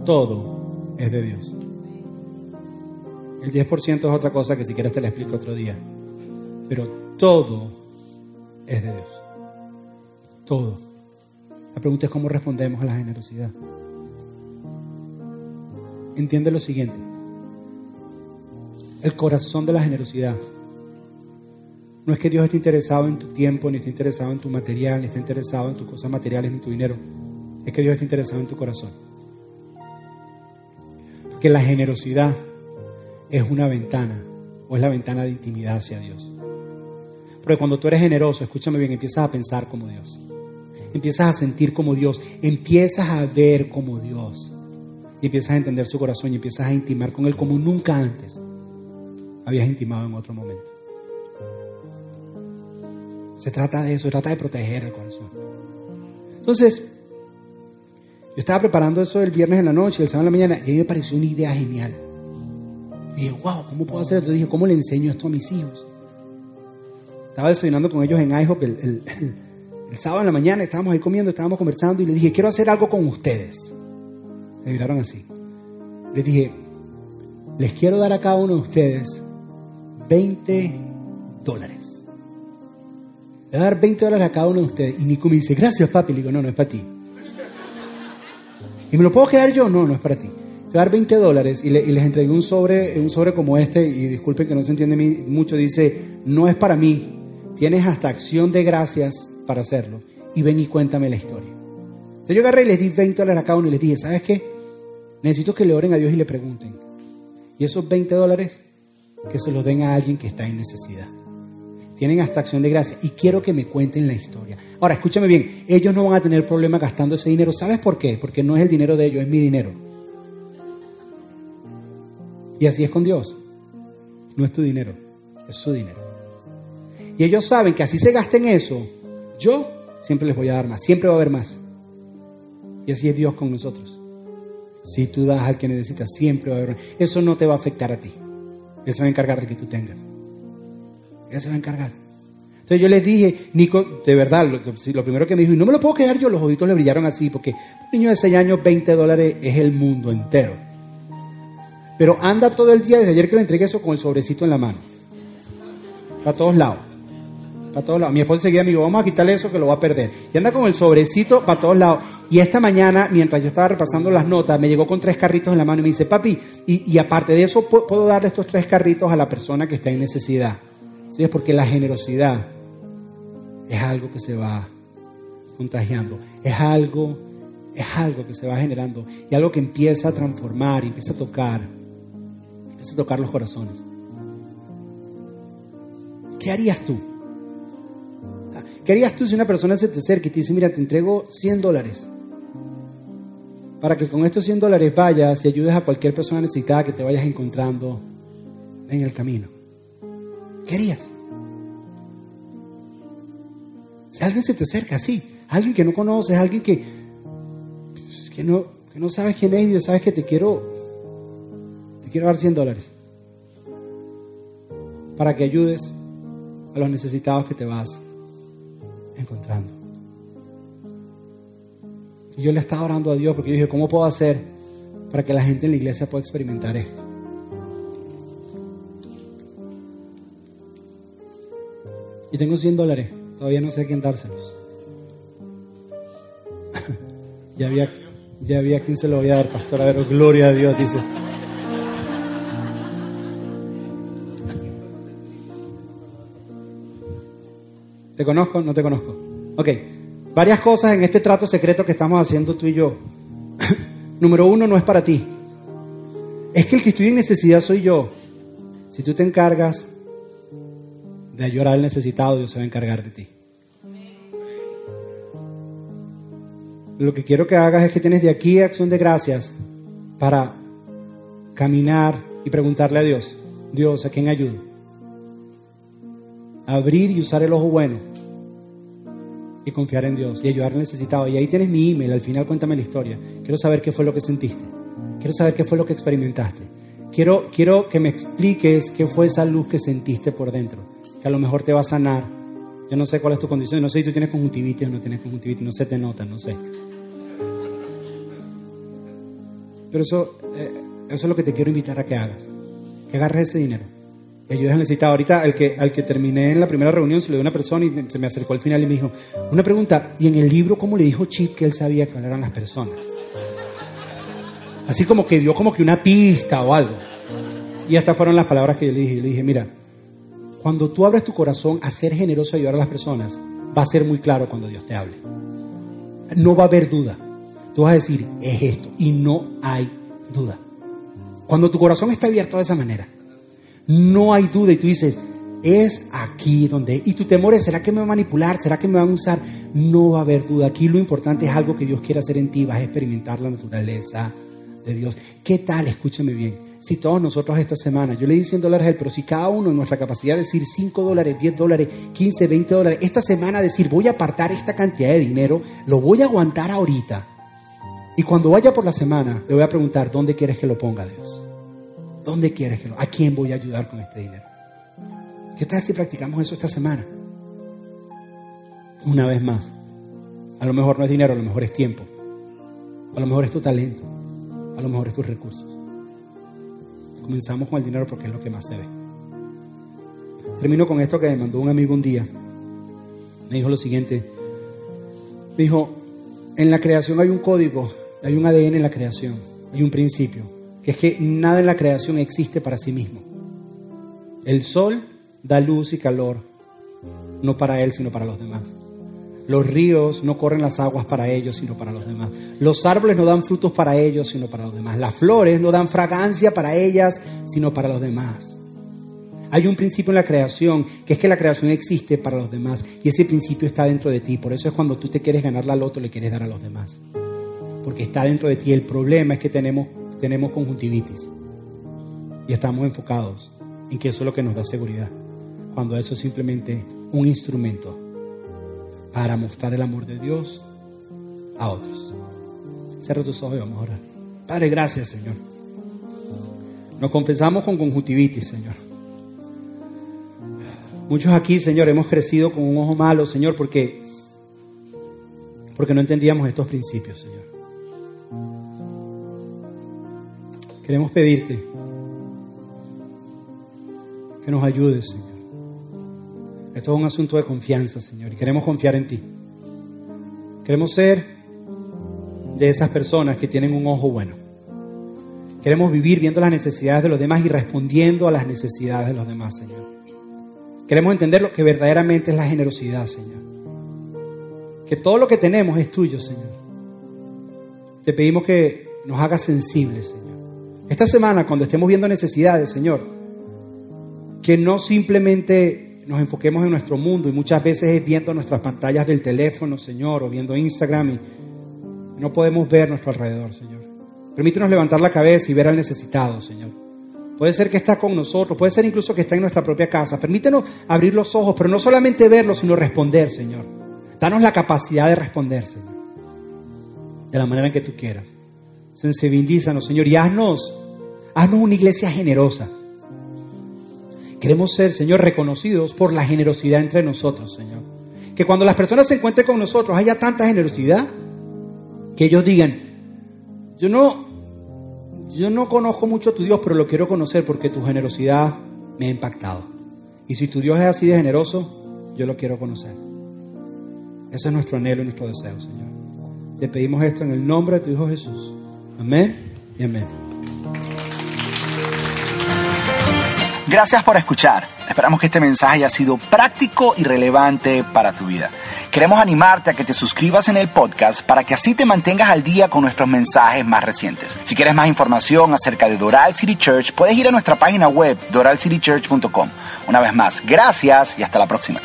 Todo es de Dios. El 10% es otra cosa que si quieres te la explico otro día. Pero todo es de Dios. Todo. La pregunta es cómo respondemos a la generosidad. Entiende lo siguiente el corazón de la generosidad. No es que Dios esté interesado en tu tiempo, ni esté interesado en tu material, ni esté interesado en tus cosas materiales, ni en tu dinero. Es que Dios está interesado en tu corazón. Porque la generosidad es una ventana, o es la ventana de intimidad hacia Dios. Porque cuando tú eres generoso, escúchame bien, empiezas a pensar como Dios. Empiezas a sentir como Dios. Empiezas a ver como Dios. Y empiezas a entender su corazón y empiezas a intimar con Él como nunca antes habías intimado en otro momento. Se trata de eso, se trata de proteger el corazón. Entonces, yo estaba preparando eso el viernes en la noche, el sábado en la mañana, y a mí me pareció una idea genial. Y dije, wow, ¿cómo puedo hacer esto? dije, ¿cómo le enseño esto a mis hijos? Estaba desayunando con ellos en IHOP el, el, sábado en la mañana, estábamos ahí comiendo, estábamos conversando, y le dije, quiero hacer algo con ustedes. Me miraron así. Les dije, les quiero dar a cada uno de ustedes 20 dólares. Le voy a dar 20 dólares a cada uno de ustedes. Y Nico me dice, gracias papi. Le digo, no, no es para ti. ¿Y me lo puedo quedar yo? No, no es para ti. Te voy a dar 20 dólares y, les entregué un sobre, un sobre como este. Y disculpen que no se entiende mucho. Dice, no es para mí. Tienes hasta acción de gracias para hacerlo. Y ven y cuéntame la historia. Entonces yo agarré y les di 20 dólares a cada uno y les dije, ¿sabes qué? Necesito que le oren a Dios y le pregunten. Y esos 20 dólares que se los den a alguien que está en necesidad. Tienen hasta acción de gracia y quiero que me cuenten la historia. Ahora, escúchame bien, ellos no van a tener problema gastando ese dinero. ¿Sabes por qué? Porque no es el dinero de ellos, es mi dinero. Y así es con Dios. No es tu dinero, es su dinero. Y ellos saben que así se gasten eso, yo siempre les voy a dar más, siempre va a haber más. Y así es Dios con nosotros. Si tú das al que necesitas, siempre va a haber más. Eso no te va a afectar a ti. Él se va a encargar de que tú tengas. Él se va a encargar. Entonces yo les dije, Nico, de verdad, lo, primero que me dijo, y no me lo puedo quedar yo, los ojitos le brillaron así, porque un niño de 6 años, 20 dólares es el mundo entero. Pero anda todo el día, desde ayer que le entregué eso, con el sobrecito en la mano. Para todos lados. Para todos lados. Mi esposa seguía me dijo, vamos a quitarle eso que lo va a perder. Y anda con el sobrecito para todos lados. Y esta mañana, mientras yo estaba repasando las notas, me llegó con tres carritos en la mano y me dice, papi, y, aparte de eso, puedo darle estos tres carritos a la persona que está en necesidad. ¿Sí? Es porque la generosidad es algo que se va contagiando. Es algo, es algo que se va generando. Y algo que empieza a transformar, empieza a tocar. Empieza a tocar los corazones. ¿Qué harías tú? ¿Qué harías tú si una persona se te acerca y te dice, mira, te entrego 100 dólares? Para que con estos 100 dólares vayas y ayudes a cualquier persona necesitada que te vayas encontrando en el camino. ¿Qué harías? Si alguien se te acerca así, alguien que no conoces, alguien que, pues, que, no, que no sabes quién es y sabes que te quiero, te quiero dar 100 dólares para que ayudes a los necesitados que te vas encontrando. Y yo le estaba orando a Dios porque yo dije, ¿cómo puedo hacer para que la gente en la iglesia pueda experimentar esto? Y tengo 100 dólares, todavía no sé a quién dárselos. ya, había, ya había quien se lo voy a dar, pastor. A ver, gloria a Dios, dice. ¿Te conozco? No te conozco. Ok, varias cosas en este trato secreto que estamos haciendo tú y yo. Número uno, no es para ti. Es que el que estoy en necesidad soy yo. Si tú te encargas de ayudar al necesitado, Dios se va a encargar de ti. Lo que quiero que hagas es que tienes de aquí acción de gracias para caminar y preguntarle a Dios, Dios, ¿a quién ayudo? Abrir y usar el ojo bueno y confiar en Dios y ayudar al necesitado. Y ahí tienes mi email, al final cuéntame la historia. Quiero saber qué fue lo que sentiste. Quiero saber qué fue lo que experimentaste. Quiero, quiero que me expliques qué fue esa luz que sentiste por dentro, que a lo mejor te va a sanar. Yo no sé cuál es tu condición, no sé si tú tienes conjuntivitis o no tienes conjuntivitis, no se te nota, no sé. Pero eso, eh, eso es lo que te quiero invitar a que hagas, que agarres ese dinero al necesitado. Ahorita, al que, al que terminé en la primera reunión, se lo dio una persona y se me acercó al final y me dijo, una pregunta, ¿y en el libro cómo le dijo Chip que él sabía cuáles eran las personas? Así como que dio como que una pista o algo. Y estas fueron las palabras que yo le dije. Le dije, mira, cuando tú abres tu corazón a ser generoso y ayudar a las personas, va a ser muy claro cuando Dios te hable. No va a haber duda. Tú vas a decir, es esto. Y no hay duda. Cuando tu corazón está abierto de esa manera, no hay duda y tú dices, es aquí donde... Y tu temor es, ¿será que me van a manipular? ¿Será que me van a usar? No va a haber duda. Aquí lo importante es algo que Dios quiere hacer en ti. Vas a experimentar la naturaleza de Dios. ¿Qué tal? Escúchame bien. Si todos nosotros esta semana, yo le di 100 dólares a él, pero si cada uno en nuestra capacidad de decir 5 dólares, 10 dólares, 15, 20 dólares, esta semana decir voy a apartar esta cantidad de dinero, lo voy a aguantar ahorita. Y cuando vaya por la semana, le voy a preguntar, ¿dónde quieres que lo ponga Dios? ¿Dónde quieres que lo ¿A quién voy a ayudar con este dinero? ¿Qué tal si practicamos eso esta semana? Una vez más. A lo mejor no es dinero, a lo mejor es tiempo. A lo mejor es tu talento. A lo mejor es tus recursos. Comenzamos con el dinero porque es lo que más se ve. Termino con esto que me mandó un amigo un día. Me dijo lo siguiente. Me dijo, en la creación hay un código, hay un ADN en la creación, hay un principio que es que nada en la creación existe para sí mismo. El sol da luz y calor, no para él, sino para los demás. Los ríos no corren las aguas para ellos, sino para los demás. Los árboles no dan frutos para ellos, sino para los demás. Las flores no dan fragancia para ellas, sino para los demás. Hay un principio en la creación, que es que la creación existe para los demás. Y ese principio está dentro de ti. Por eso es cuando tú te quieres ganar la loto, le quieres dar a los demás. Porque está dentro de ti. El problema es que tenemos tenemos conjuntivitis y estamos enfocados en que eso es lo que nos da seguridad, cuando eso es simplemente un instrumento para mostrar el amor de Dios a otros. Cierra tus ojos y vamos a orar. Padre, gracias, Señor. Nos confesamos con conjuntivitis, Señor. Muchos aquí, Señor, hemos crecido con un ojo malo, Señor, porque porque no entendíamos estos principios, Señor. Queremos pedirte que nos ayudes, Señor. Esto es un asunto de confianza, Señor, y queremos confiar en ti. Queremos ser de esas personas que tienen un ojo bueno. Queremos vivir viendo las necesidades de los demás y respondiendo a las necesidades de los demás, Señor. Queremos entender lo que verdaderamente es la generosidad, Señor. Que todo lo que tenemos es tuyo, Señor. Te pedimos que nos hagas sensibles, Señor esta semana, cuando estemos viendo necesidades, Señor, que no simplemente nos enfoquemos en nuestro mundo y muchas veces es viendo nuestras pantallas del teléfono, Señor, o viendo Instagram y no podemos ver nuestro alrededor, Señor. Permítenos levantar la cabeza y ver al necesitado, Señor. Puede ser que está con nosotros, puede ser incluso que está en nuestra propia casa. Permítenos abrir los ojos, pero no solamente verlo, sino responder, Señor. Danos la capacidad de responder, Señor. De la manera en que tú quieras. Sensibilízanos, Señor, y haznos, haznos una iglesia generosa. Queremos ser, Señor, reconocidos por la generosidad entre nosotros, Señor. Que cuando las personas se encuentren con nosotros haya tanta generosidad que ellos digan, yo no, yo no conozco mucho a tu Dios, pero lo quiero conocer porque tu generosidad me ha impactado. Y si tu Dios es así de generoso, yo lo quiero conocer. Ese es nuestro anhelo y nuestro deseo, Señor. Te pedimos esto en el nombre de tu Hijo Jesús. Amén y amén. Gracias por escuchar. Esperamos que este mensaje haya sido práctico y relevante para tu vida. Queremos animarte a que te suscribas en el podcast para que así te mantengas al día con nuestros mensajes más recientes. Si quieres más información acerca de Doral City Church, puedes ir a nuestra página web doralcitychurch.com. Una vez más, gracias y hasta la próxima.